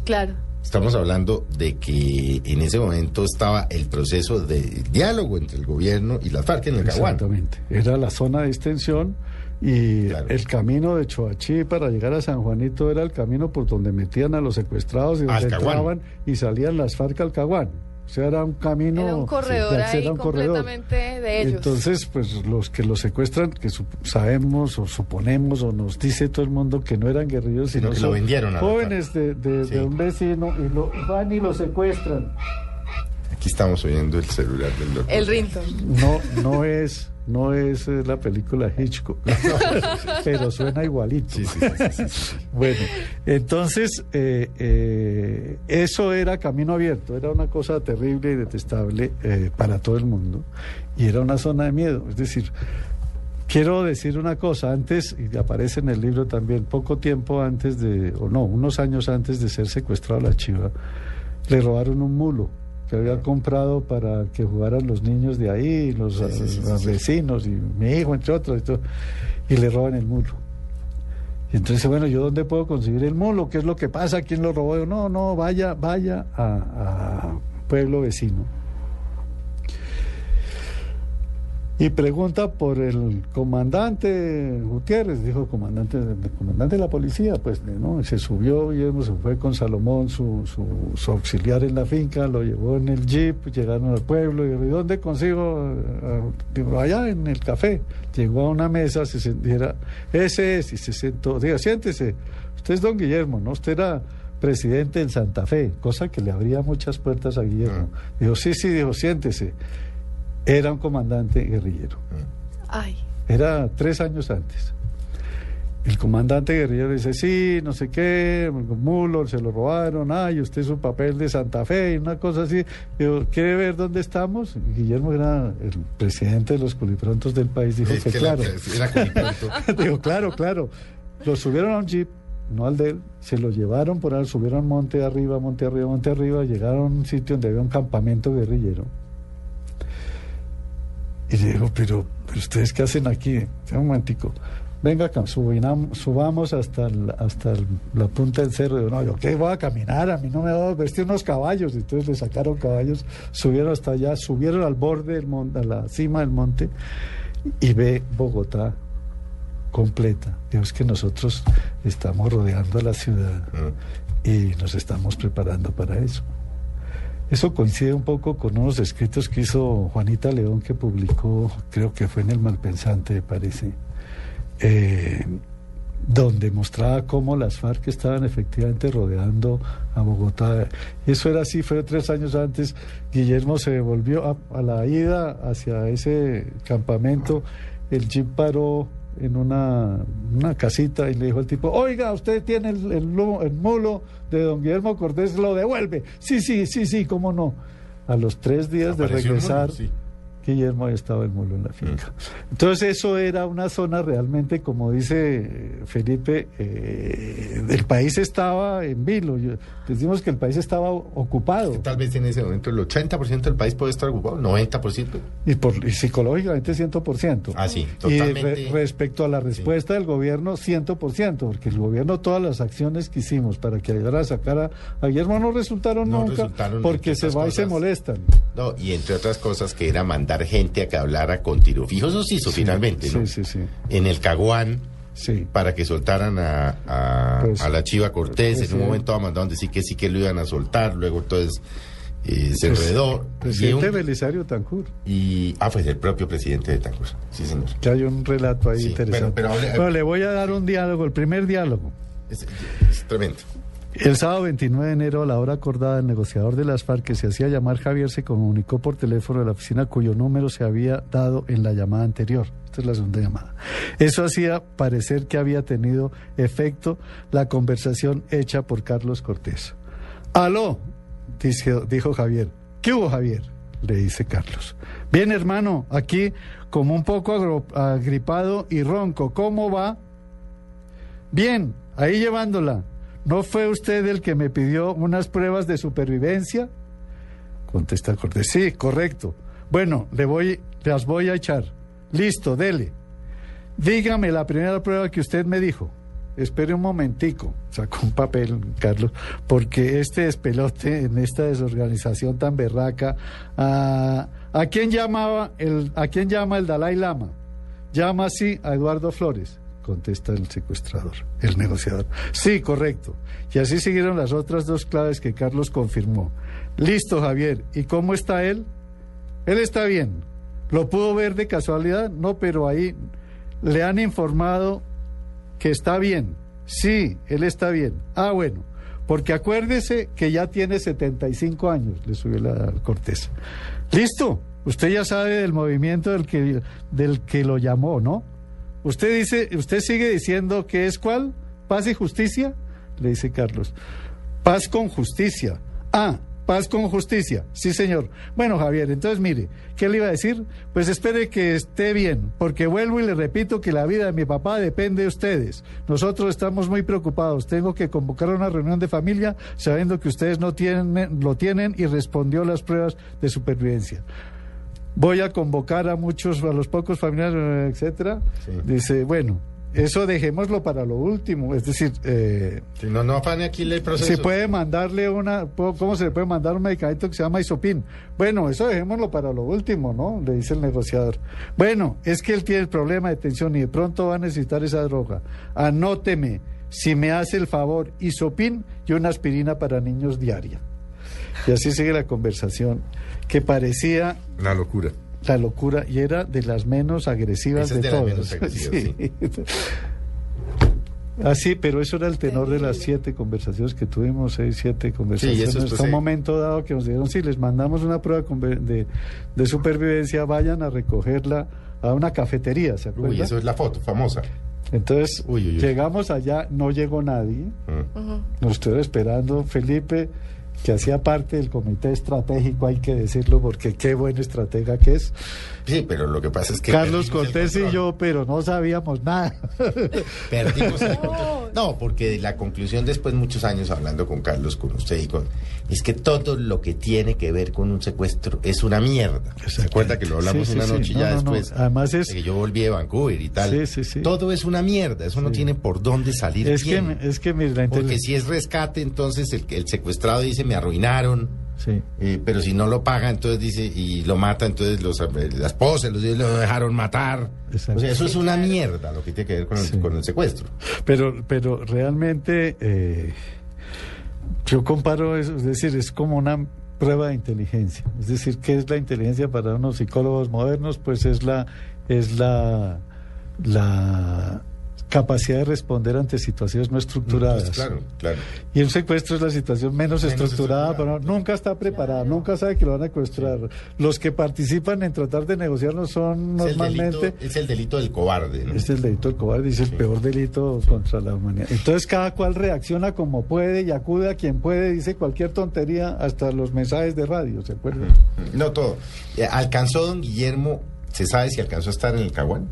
Speaker 2: Claro.
Speaker 1: Estamos hablando de que en ese momento estaba el proceso de diálogo entre el gobierno y las FARC en el Caguán.
Speaker 3: Exactamente. Era la zona de extensión y
Speaker 1: Claro.
Speaker 3: el camino de Choachí para llegar a San Juanito era el camino por donde metían a los secuestrados y donde entraban y salían las FARC al Caguán. O sea, era un camino...
Speaker 2: Era un corredor
Speaker 3: de
Speaker 2: ahí
Speaker 3: era un corredor.
Speaker 2: completamente de ellos.
Speaker 3: Entonces, pues los que los secuestran, que sabemos o suponemos o nos dice todo el mundo que no eran guerrilleros,
Speaker 1: Sino
Speaker 3: sino
Speaker 1: que lo vendieron
Speaker 3: jóvenes de, de-
Speaker 1: Sí.
Speaker 3: de un vecino y lo van y lo secuestran.
Speaker 1: Aquí estamos oyendo el celular del doctor.
Speaker 2: El Rinton.
Speaker 3: No, no es, no es la película Hitchcock, pero suena igualito.
Speaker 1: Sí, sí, sí.
Speaker 3: Bueno, entonces eh, eh, eso era camino abierto, era una cosa terrible y detestable eh, para todo el mundo y era una zona de miedo. Es decir, quiero decir una cosa, antes, y aparece en el libro también, poco tiempo antes de, o no, unos años antes de ser secuestrado la chiva, le robaron un mulo que había comprado para que jugaran los niños de ahí, los,
Speaker 1: Sí, sí, sí,
Speaker 3: los
Speaker 1: sí, sí.
Speaker 3: vecinos y mi hijo, entre otros, y, todo, y le roban el mulo. Y entonces, bueno, ¿yo dónde puedo conseguir el mulo? ¿Qué es lo que pasa? ¿Quién lo robó? Yo, no, no, vaya, vaya a, a pueblo vecino. Y pregunta por el comandante Gutiérrez, dijo comandante, el comandante de la policía, pues no, se subió y se fue con Salomón, su, su, su auxiliar en la finca, lo llevó en el jeep, llegaron al pueblo y dijo, ¿y dónde consigo? Eh, Digo, allá en el café. Llegó a una mesa, se sentía, ese es, y se sentó, diga, siéntese, usted es don Guillermo, ¿no? Usted era presidente en Santa Fe, cosa que le abría muchas puertas a Guillermo. Dijo, sí, sí, dijo, siéntese. Era un comandante guerrillero.
Speaker 2: Ay.
Speaker 3: Era tres años antes. El comandante guerrillero dice, sí, no sé qué, mulo, se lo robaron, ay, usted es un papel de Santa Fe, y una cosa así. Digo, ¿quiere ver dónde estamos? Guillermo era el presidente de los culiprontos del país, dijo
Speaker 1: Es
Speaker 3: que,
Speaker 1: que la-
Speaker 3: claro.
Speaker 1: era culipronto.
Speaker 3: Digo, claro, claro. Lo subieron a un jeep, no al de él, se lo llevaron por ahí, subieron monte arriba, monte arriba, monte arriba, llegaron a un sitio donde había un campamento guerrillero. Y le digo, pero, pero ustedes qué hacen aquí? Un momentico. Venga, subinam- subamos hasta, el- hasta el- la punta del cerro. Digo, no, yo qué voy a caminar, a mí no me va a vestir unos caballos. Entonces le sacaron caballos, subieron hasta allá, subieron al borde del monte, a la cima del monte y ve Bogotá completa. Digo, es que nosotros estamos rodeando la ciudad
Speaker 1: Mm.
Speaker 3: y nos estamos preparando para eso. Eso coincide un poco con unos escritos que hizo Juanita León, que publicó, creo que fue en El Malpensante, parece, eh, donde mostraba cómo las FARC estaban efectivamente rodeando a Bogotá. Eso era así, fue tres años antes. Guillermo se volvió a, a la ida hacia ese campamento. El jeep paró en una, una casita y le dijo al tipo, oiga, usted tiene el, el el mulo de don Guillermo Cortés, lo devuelve. Sí, sí, sí, sí, cómo no. A los tres días de regresar,
Speaker 1: sí.
Speaker 3: Guillermo había estado el mulo en la finca. Entonces eso era una zona realmente, como dice eh, Felipe, eh, el país estaba en vilo. Yo- decimos que el país estaba ocupado
Speaker 1: Tal vez en ese momento el 80% del país puede estar ocupado, 90%.
Speaker 3: y, por, y psicológicamente 100%.
Speaker 1: Ah, sí,
Speaker 3: Y
Speaker 1: totalmente.
Speaker 3: re- respecto a la respuesta del gobierno, 100%, porque el gobierno, todas las acciones que hicimos para que ayudara a sacar a, a Guillermo no resultaron
Speaker 1: No
Speaker 3: nunca,
Speaker 1: resultaron,
Speaker 3: porque se va y se molestan.
Speaker 1: No, y entre otras cosas que era mandar gente a que hablara con tiro fijo, eso se hizo finalmente, ¿no?
Speaker 3: Sí, sí, sí.
Speaker 1: En el Caguán,
Speaker 3: sí.
Speaker 1: para que soltaran a, a,
Speaker 3: Pues,
Speaker 1: a la Chiva Cortés,
Speaker 3: pues,
Speaker 1: en un momento mandaron decir que sí que lo iban a soltar, luego entonces eh, se
Speaker 3: Pues,
Speaker 1: enredó. Y,
Speaker 3: Presidente
Speaker 1: un-
Speaker 3: Belisario Tancur.
Speaker 1: y- ah, pues el propio presidente de Tancur, sí señor.
Speaker 3: Que hay un relato ahí
Speaker 1: Sí,
Speaker 3: interesante.
Speaker 1: pero-
Speaker 3: le voy a dar un diálogo, el primer diálogo.
Speaker 1: Es, es tremendo.
Speaker 3: El sábado 29 de enero, a la hora acordada, el negociador de las FARC, que se hacía llamar Javier, se comunicó por teléfono de la oficina cuyo número se había dado en la llamada anterior. Esta es la segunda llamada. Eso hacía parecer que había tenido efecto la conversación hecha por Carlos Cortés. Aló, dice- dijo Javier. ¿Qué hubo, Javier? Le dice Carlos. Bien, hermano, aquí como un poco agripado y ronco. ¿Cómo va? Bien, ahí llevándola. ¿No fue usted el que me pidió unas pruebas de supervivencia? Contesta Cortés. Sí, correcto. Bueno, le voy, las voy a echar. Listo, dele. Dígame la primera prueba que usted me dijo. Espere un momentico, sacó un papel, Carlos, porque este despelote en esta desorganización tan berraca, ¿a, ¿a quién llamaba el, a quién llama el Dalai Lama? Llama así a Eduardo Flores, contesta el secuestrador, el negociador. Sí, correcto. Y así siguieron las otras dos claves que Carlos confirmó. Listo, Javier. ¿Y cómo está él? Él está bien. ¿Lo pudo ver de casualidad? No, pero ahí le han informado que está bien. Sí, él está bien. Ah, bueno. Porque acuérdese que ya tiene 75 años, le subió la Cortés. Listo. Usted ya sabe del movimiento del que, del que lo llamó, ¿no? Usted dice, usted sigue diciendo que es cuál? Paz y justicia, le dice Carlos. Paz con justicia. Ah, paz con justicia. Sí, señor. Bueno, Javier, entonces mire, ¿qué le iba a decir? Pues espere que esté bien, porque vuelvo y le repito que la vida de mi papá depende de ustedes. Nosotros estamos muy preocupados. Tengo que convocar una reunión de familia sabiendo que ustedes no tienen, lo tienen y respondió las pruebas de supervivencia. Voy a convocar a muchos, a los pocos familiares, etcétera.
Speaker 1: Sí.
Speaker 3: Dice, bueno, eso dejémoslo para lo último. Es decir, eh,
Speaker 1: Si no, no afane aquí el proceso.
Speaker 3: se puede mandarle una, ¿cómo se le puede mandar un medicamento que se llama isopin? Bueno, eso dejémoslo para lo último, ¿no? Le dice el negociador. Bueno, es que él tiene el problema de tensión y de pronto va a necesitar esa droga. Anóteme, si me hace el favor, isopin y una aspirina para niños diaria. Y así sigue la conversación, que parecía
Speaker 1: Una locura.
Speaker 3: la locura y era de las menos agresivas
Speaker 1: Esa es
Speaker 3: de,
Speaker 1: de las
Speaker 3: todas.
Speaker 1: menos agresivas,
Speaker 3: Así, pero eso era el tenor de las siete conversaciones que tuvimos, seis, siete conversaciones.
Speaker 1: pues,
Speaker 3: Hasta un
Speaker 1: sí.
Speaker 3: momento dado que nos dijeron, sí, les mandamos una prueba de, de supervivencia, vayan a recogerla a una cafetería, ¿se acuerdan?
Speaker 1: Uy, eso es la foto famosa.
Speaker 3: Entonces,
Speaker 1: Uy, uy, uy.
Speaker 3: llegamos allá, no llegó nadie,
Speaker 1: Mm.
Speaker 3: nos estuvo esperando Felipe, que hacía parte del comité estratégico, hay que decirlo, porque qué buen estratega que es.
Speaker 1: Sí, pero lo que pasa es que.
Speaker 3: Carlos Cortés y yo, pero no sabíamos nada.
Speaker 1: Perdimos el control. No, porque la conclusión después muchos años hablando con Carlos, con usted y con es que todo lo que tiene que ver con un secuestro es una mierda. ¿Se acuerda que lo hablamos
Speaker 3: Sí, sí,
Speaker 1: una
Speaker 3: sí.
Speaker 1: noche y
Speaker 3: No,
Speaker 1: ya
Speaker 3: no, no.
Speaker 1: después?
Speaker 3: Además es-
Speaker 1: de que yo volví de Vancouver y tal.
Speaker 3: Sí, sí, sí.
Speaker 1: Todo es una mierda, eso no
Speaker 3: Sí.
Speaker 1: tiene por dónde salir
Speaker 3: Es que, es que mire, la
Speaker 1: Porque si es rescate, entonces el, el secuestrado dice me arruinaron.
Speaker 3: Sí.
Speaker 1: Eh, pero si no lo paga, entonces dice, y lo mata, entonces los, eh, la esposa, los hijos lo dejaron matar.
Speaker 3: Exacto.
Speaker 1: O sea, eso es una mierda lo que tiene que ver con el,
Speaker 3: Sí.
Speaker 1: con el secuestro.
Speaker 3: Pero, pero realmente eh, yo comparo eso, es decir, es como una prueba de inteligencia. Es decir, ¿qué es la inteligencia para unos psicólogos modernos? Pues es la, es la, la capacidad de responder ante situaciones no estructuradas.
Speaker 1: Pues claro, claro.
Speaker 3: Y un secuestro es la situación menos,
Speaker 1: Menos
Speaker 3: estructurada,
Speaker 1: estructurada.
Speaker 3: pero nunca está preparada, nunca sabe que lo van a secuestrar. Los que participan en tratar de negociarlo son
Speaker 1: Es el,
Speaker 3: normalmente...
Speaker 1: delito, es el delito del cobarde. ¿no?
Speaker 3: Es el delito del cobarde, es el peor delito contra la humanidad. Entonces cada cual reacciona como puede y acude a quien puede, dice cualquier tontería, hasta los mensajes de radio, ¿se acuerdan?
Speaker 1: No todo. Eh, ¿Alcanzó don Guillermo? ¿Se sabe si alcanzó a estar en el Caguán?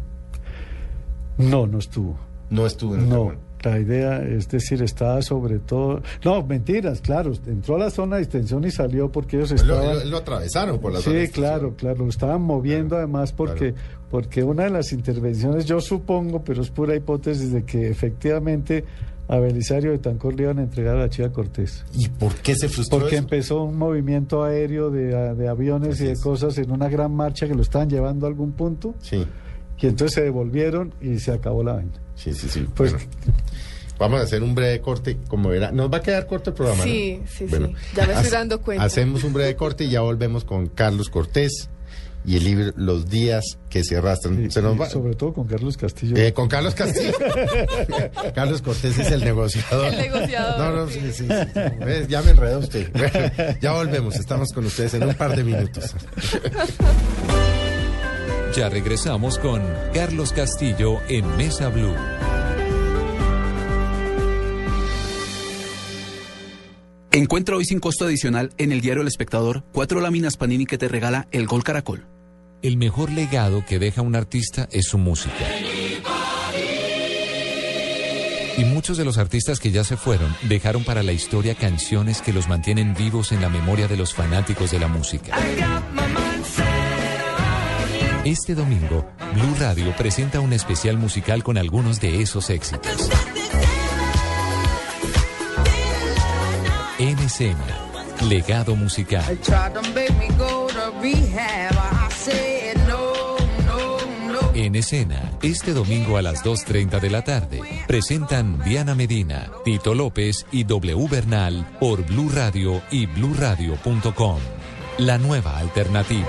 Speaker 3: No, no estuvo.
Speaker 1: No estuvo en el
Speaker 3: No, la idea, es decir, estaba sobre todo... No, mentiras, claro, entró a la zona de extensión y salió porque ellos
Speaker 1: Pues Lo,
Speaker 3: estaban...
Speaker 1: lo- lo atravesaron por la zona de
Speaker 3: Sí, claro, claro, lo estaban moviendo además porque, porque una de las intervenciones, yo supongo, pero es pura hipótesis, de que efectivamente a Belisario de Tancor le iban a entregar a la Chiva Cortés.
Speaker 1: ¿Y por qué se frustró
Speaker 3: Porque
Speaker 1: eso?
Speaker 3: empezó un movimiento aéreo de, de aviones y de
Speaker 1: es.
Speaker 3: cosas en una gran marcha que lo estaban llevando a algún punto
Speaker 1: Sí,
Speaker 3: y entonces se devolvieron y se acabó la vaina.
Speaker 1: sí, sí. sí.
Speaker 3: Pues-
Speaker 1: Bueno, vamos a hacer un breve corte, como verá. Nos va a quedar corto el programa, ¿no?
Speaker 2: Sí, sí, sí. Ya me estoy dando cuenta.
Speaker 1: Hacemos un breve corte y ya volvemos con Carlos Cortés y el libro Los días que se arrastran.
Speaker 3: Y-
Speaker 1: se nos
Speaker 3: y
Speaker 1: va...
Speaker 3: Sobre todo con Carlos Castillo.
Speaker 1: Eh, con Carlos Castillo. Carlos Cortés es el negociador.
Speaker 2: El negociador,
Speaker 1: No, no,
Speaker 2: sí.
Speaker 1: sí, sí, sí. ¿Ves? Ya me enredó usted. Bueno, ya volvemos. Estamos con ustedes en un par de minutos.
Speaker 4: Ya regresamos con Carlos Castillo en Mesa Blue.
Speaker 5: Encuentra hoy sin costo adicional en el diario El Espectador cuatro láminas Panini que te regala el Gol Caracol.
Speaker 4: El mejor legado que deja un artista es su música. Y muchos de los artistas que ya se fueron dejaron para la historia canciones que los mantienen vivos en la memoria de los fanáticos de la música. Este domingo, Blue Radio presenta un especial musical con algunos de esos éxitos. En escena, legado musical. En escena, este domingo a las 2.30 de la tarde, presentan Diana Medina, Tito López y W Bernal por Blue Radio y bluradio.com. La nueva alternativa.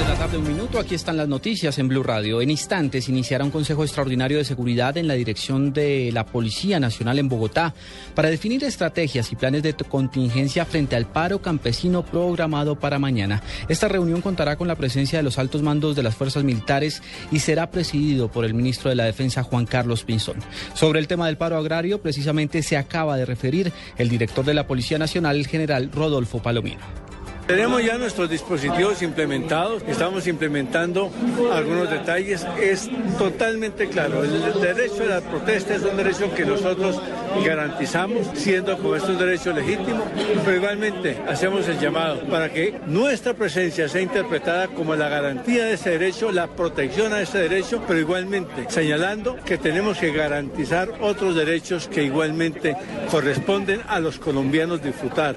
Speaker 6: De la tarde, un minuto. Aquí están las noticias en Blue Radio. En instantes iniciará un Consejo Extraordinario de Seguridad en la dirección de la Policía Nacional en Bogotá para definir estrategias y planes de contingencia frente al paro campesino programado para mañana. Esta reunión contará con la presencia de los altos mandos de las fuerzas militares y será presidido por el ministro de la Defensa, Juan Carlos Pinzón. Sobre el tema del paro agrario, precisamente se acaba de referir el director de la Policía Nacional, el general Rodolfo Palomino.
Speaker 7: Tenemos ya nuestros dispositivos implementados, estamos implementando algunos detalles. Es totalmente claro, el derecho a la protesta es un derecho que nosotros garantizamos, siendo como es un derecho legítimo, pero igualmente hacemos el llamado para que nuestra presencia sea interpretada como la garantía de ese derecho, la protección a ese derecho, pero igualmente señalando que tenemos que garantizar otros derechos que igualmente corresponden a los colombianos disfrutar.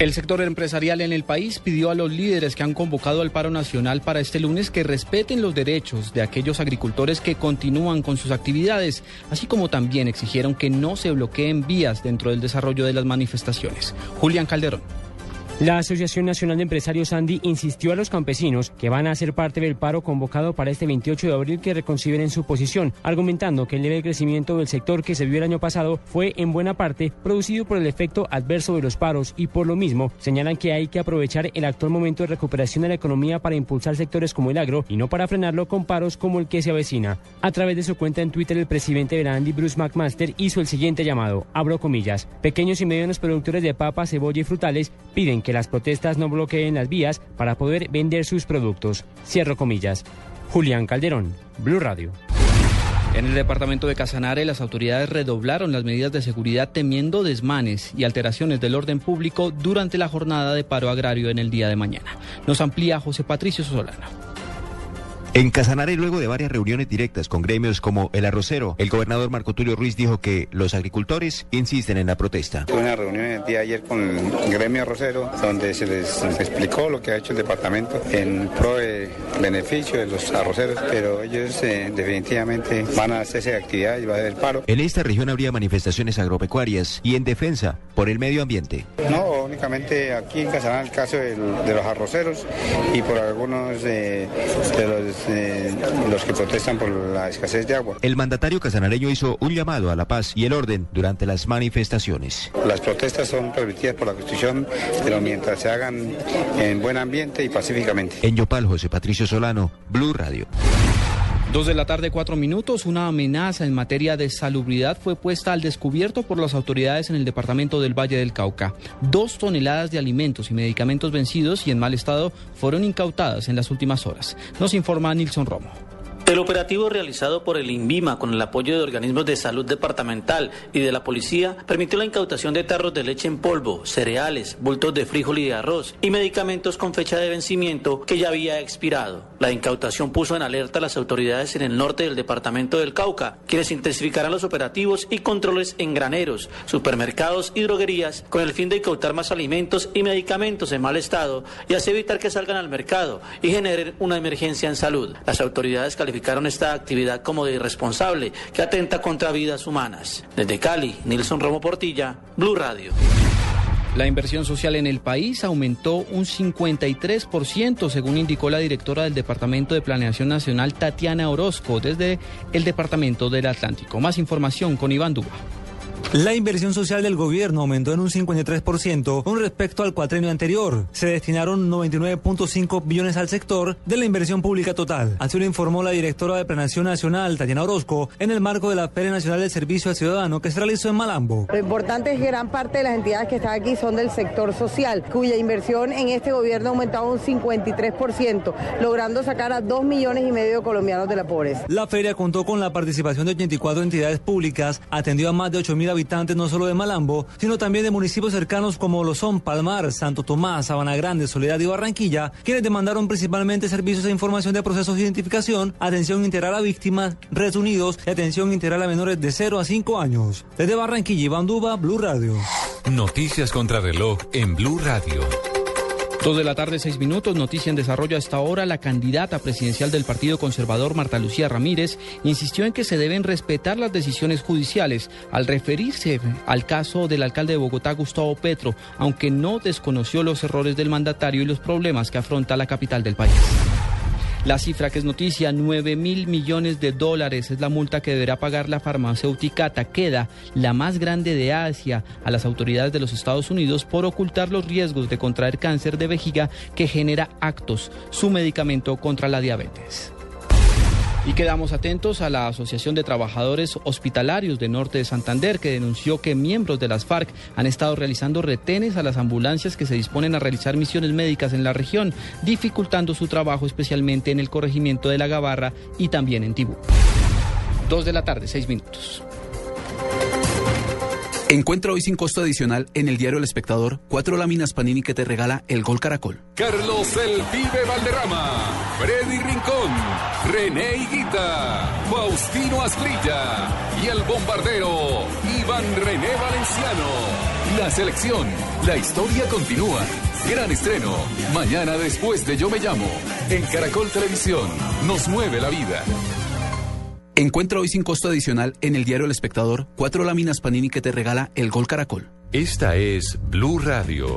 Speaker 6: El sector empresarial en el país pidió a los líderes que han convocado al paro nacional para este lunes que respeten los derechos de aquellos agricultores que continúan con sus actividades, así como también exigieron que no se bloqueen vías dentro del desarrollo de las manifestaciones. Julián Calderón.
Speaker 8: La Asociación Nacional de Empresarios Andy insistió a los campesinos que van a ser parte del paro convocado para este 28 de abril que reconsideren su posición, argumentando que el leve crecimiento del sector que se vio el año pasado fue en buena parte producido por el efecto adverso de los paros y por lo mismo señalan que hay que aprovechar el actual momento de recuperación de la economía para impulsar sectores como el agro y no para frenarlo con paros como el que se avecina. A través de su cuenta en Twitter el presidente de la Bruce McMaster, hizo el siguiente llamado, abro comillas, pequeños y medianos productores de papa, cebolla y frutales piden que las protestas no bloqueen las vías para poder vender sus productos. Cierro comillas. Julián Calderón, Blue Radio.
Speaker 6: En el departamento de Casanare, las autoridades redoblaron las medidas de seguridad temiendo desmanes y alteraciones del orden público durante la jornada de paro agrario en el día de mañana. Nos amplía José Patricio Solano.
Speaker 9: En Casanare, luego de varias reuniones directas con gremios como el arrocero, el gobernador Marco Tulio Ruiz dijo que los agricultores insisten en la protesta.
Speaker 10: Tuve una reunión el día de ayer con el gremio arrocero, donde se les explicó lo que ha hecho el departamento en pro de beneficio de los arroceros, pero ellos eh, definitivamente van a hacerse actividad y va a haber paro.
Speaker 9: En esta región habría manifestaciones agropecuarias y en defensa por el medio ambiente.
Speaker 10: No, únicamente aquí en Casanare el caso del, de los arroceros y por algunos eh, de los, eh, los que protestan por la escasez de agua.
Speaker 9: El mandatario casanareño hizo un llamado a la paz y el orden durante las manifestaciones.
Speaker 10: Las protestas son permitidas por la Constitución, pero mientras se hagan en buen ambiente y pacíficamente.
Speaker 9: En Yopal, José Patricio Solano, Blue Radio.
Speaker 6: Dos de la tarde, cuatro minutos. Una amenaza en materia de salubridad fue puesta al descubierto por las autoridades en el departamento del Valle del Cauca. Dos toneladas de alimentos y medicamentos vencidos y en mal estado fueron incautadas en las últimas horas. Nos informa Nilson Romo.
Speaker 11: El operativo realizado por el INVIMA con el apoyo de organismos de salud departamental y de la policía permitió la incautación de tarros de leche en polvo, cereales, bultos de frijol y de arroz y medicamentos con fecha de vencimiento que ya había expirado. La incautación puso en alerta a las autoridades en el norte del departamento del Cauca, quienes intensificarán los operativos y controles en graneros, supermercados y droguerías con el fin de incautar más alimentos y medicamentos en mal estado y así evitar que salgan al mercado y generen una emergencia en salud. Las autoridades calificaron esta actividad como de irresponsable que atenta contra vidas humanas. Desde Cali, Nilson Romo Portilla, Blue Radio.
Speaker 6: La inversión social en el país aumentó un 53%, según indicó la directora del Departamento de Planeación Nacional, Tatiana Orozco, desde el Departamento del Atlántico. Más información con Iván Duba.
Speaker 12: La inversión social del gobierno aumentó en un 53% con respecto al cuatrenio anterior. Se destinaron 99.5 billones al sector de la inversión pública total. Así lo informó la directora de Planación Nacional, Tatiana Orozco, en el marco de la Feria Nacional del Servicio al Ciudadano que se realizó en Malambo.
Speaker 13: Lo importante es que gran parte de las entidades que están aquí son del sector social, cuya inversión en este gobierno ha aumentado un 53%, logrando sacar a 2 millones y medio de colombianos de la pobreza.
Speaker 12: La feria contó con la participación de 84 entidades públicas, atendió a más de 8 mil habitantes no solo de Malambo, sino también de municipios cercanos como lo son Palmar, Santo Tomás, Sabana Grande, Soledad y Barranquilla, quienes demandaron principalmente servicios de información de procesos de identificación, atención integral a víctimas, Red Unidos y atención integral a menores de 0 a 5 años. Desde Barranquilla, Iván Duba, Blue Radio.
Speaker 4: Noticias contra reloj en Blue Radio.
Speaker 6: Dos de la tarde, seis minutos. Noticia en desarrollo hasta ahora. La candidata presidencial del Partido Conservador, Marta Lucía Ramírez, insistió en que se deben respetar las decisiones judiciales al referirse al caso del alcalde de Bogotá, Gustavo Petro, aunque no desconoció los errores del mandatario y los problemas que afronta la capital del país. La cifra que es noticia, 9 mil millones de dólares es la multa que deberá pagar la farmacéutica Takeda, la más grande de Asia, a las autoridades de los Estados Unidos por ocultar los riesgos de contraer cáncer de vejiga que genera actos, su medicamento contra la diabetes. Y quedamos atentos a la Asociación de Trabajadores Hospitalarios de Norte de Santander, que denunció que miembros de las FARC han estado realizando retenes a las ambulancias que se disponen a realizar misiones médicas en la región, dificultando su trabajo especialmente en el corregimiento de La Gabarra y también en Tibú. Dos de la tarde, seis minutos.
Speaker 5: Encuentra hoy sin costo adicional en el diario El Espectador cuatro láminas Panini que te regala el Gol Caracol.
Speaker 14: Carlos El Pibe Valderrama, Freddy Rincón, René Higuita, Faustino Asprilla y el bombardero Iván René Valenciano. La selección, la historia continúa. Gran estreno, mañana después de Yo Me Llamo, en Caracol Televisión, nos mueve la vida.
Speaker 5: Encuentra hoy sin costo adicional en el diario El Espectador cuatro láminas Panini que te regala el Gol Caracol.
Speaker 4: Esta es Blue Radio.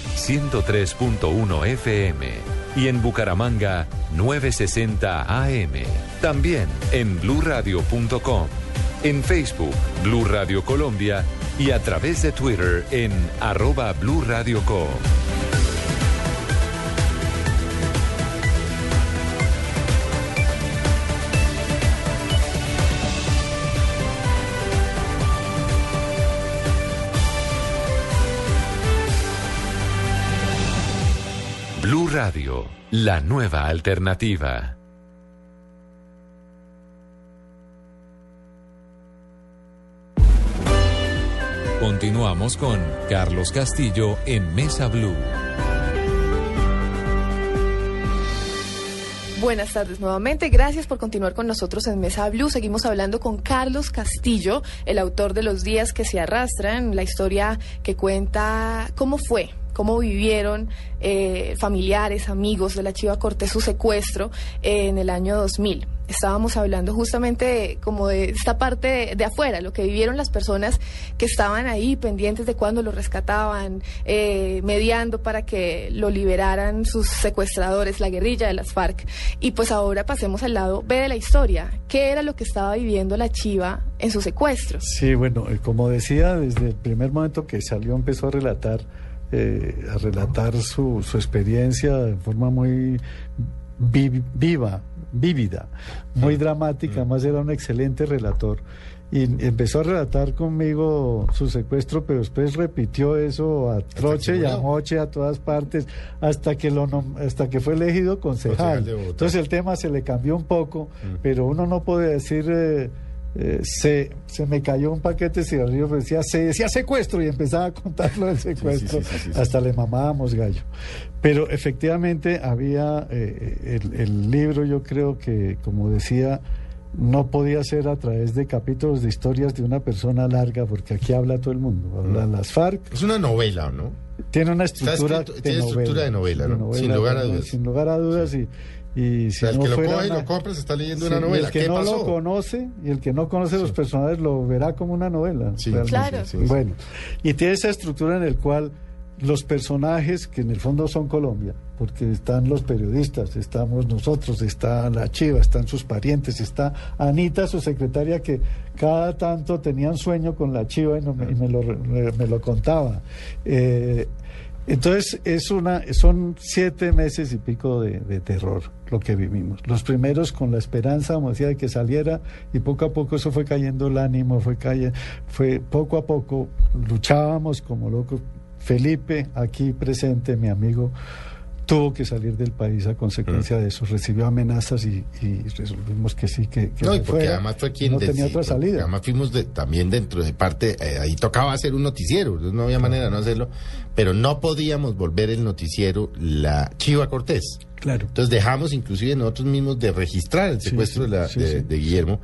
Speaker 4: 103.1 FM. Y en Bucaramanga, 960 AM. También en bluradio.com. En Facebook, Blue Radio Colombia. Y a través de Twitter en arroba Co. Radio, la nueva alternativa. Continuamos con Carlos Castillo en Mesa Blue.
Speaker 2: Buenas tardes nuevamente. Gracias por continuar con nosotros en Mesa Blue. Seguimos hablando con Carlos Castillo, el autor de Los días que se arrastran, la historia que cuenta cómo fue cómo vivieron eh, familiares, amigos de la Chiva Cortés su secuestro en el año 2000. Estábamos hablando justamente como de esta parte de, afuera, lo que vivieron las personas que estaban ahí pendientes de cuando lo rescataban, eh, mediando para que lo liberaran sus secuestradores, la guerrilla de las FARC. Y pues ahora pasemos al lado B de la historia. ¿Qué era lo que estaba viviendo la Chiva en su secuestro?
Speaker 3: Sí, bueno, eh, como decía, desde el primer momento que salió empezó a relatar eh, a relatar su, su, experiencia de forma muy viva, vívida, muy dramática, además era un excelente relator. Y empezó a relatar conmigo su secuestro, pero después repitió eso a troche y a moche a todas partes, hasta que lo hasta que fue elegido concejal. Entonces el tema se le cambió un poco, pero uno no puede decir eh, eh, se, se me cayó un paquete de cigarrillos, decía, se decía secuestro y empezaba a contarlo del secuestro, hasta le mamábamos gallo. Pero efectivamente había eh, el, libro, yo creo que, como decía, no podía ser a través de capítulos de historias de una persona larga, porque aquí habla todo el mundo, habla mm. las FARC.
Speaker 1: Es una novela, ¿no?
Speaker 3: Tiene una estructura,
Speaker 1: tiene estructura de novela, ¿no? sin lugar a dudas.
Speaker 3: Sin lugar a dudas y y si
Speaker 1: el que lo coge y lo compra se está leyendo una novela.
Speaker 3: el que no lo conoce y el que no conoce los personajes lo verá como una novela.
Speaker 2: claro.
Speaker 3: Bueno, y tiene esa estructura en el cual los personajes, que en el fondo son Colombia, porque están los periodistas, estamos nosotros, está la Chiva, están sus parientes, está Anita, su secretaria, que cada tanto tenían sueño con la Chiva y, me, lo, me, lo, contaba. Eh, entonces es una, son siete meses y pico de, terror lo que vivimos. Los primeros con la esperanza, como decía, de que saliera y poco a poco eso fue cayendo el ánimo, fue cayendo, fue poco a poco luchábamos como locos. Felipe, aquí presente, mi amigo, tuvo que salir del país a consecuencia mm. de eso. Recibió amenazas y, resolvimos que sí, que,
Speaker 1: no, y porque además fue quien
Speaker 3: no tenía otra salida.
Speaker 1: Además fuimos también dentro de parte, eh, ahí tocaba hacer un noticiero, no había manera de no hacerlo, pero no podíamos volver el noticiero la Chiva Cortés.
Speaker 3: Claro.
Speaker 1: Entonces dejamos inclusive nosotros mismos de registrar el secuestro de, de Guillermo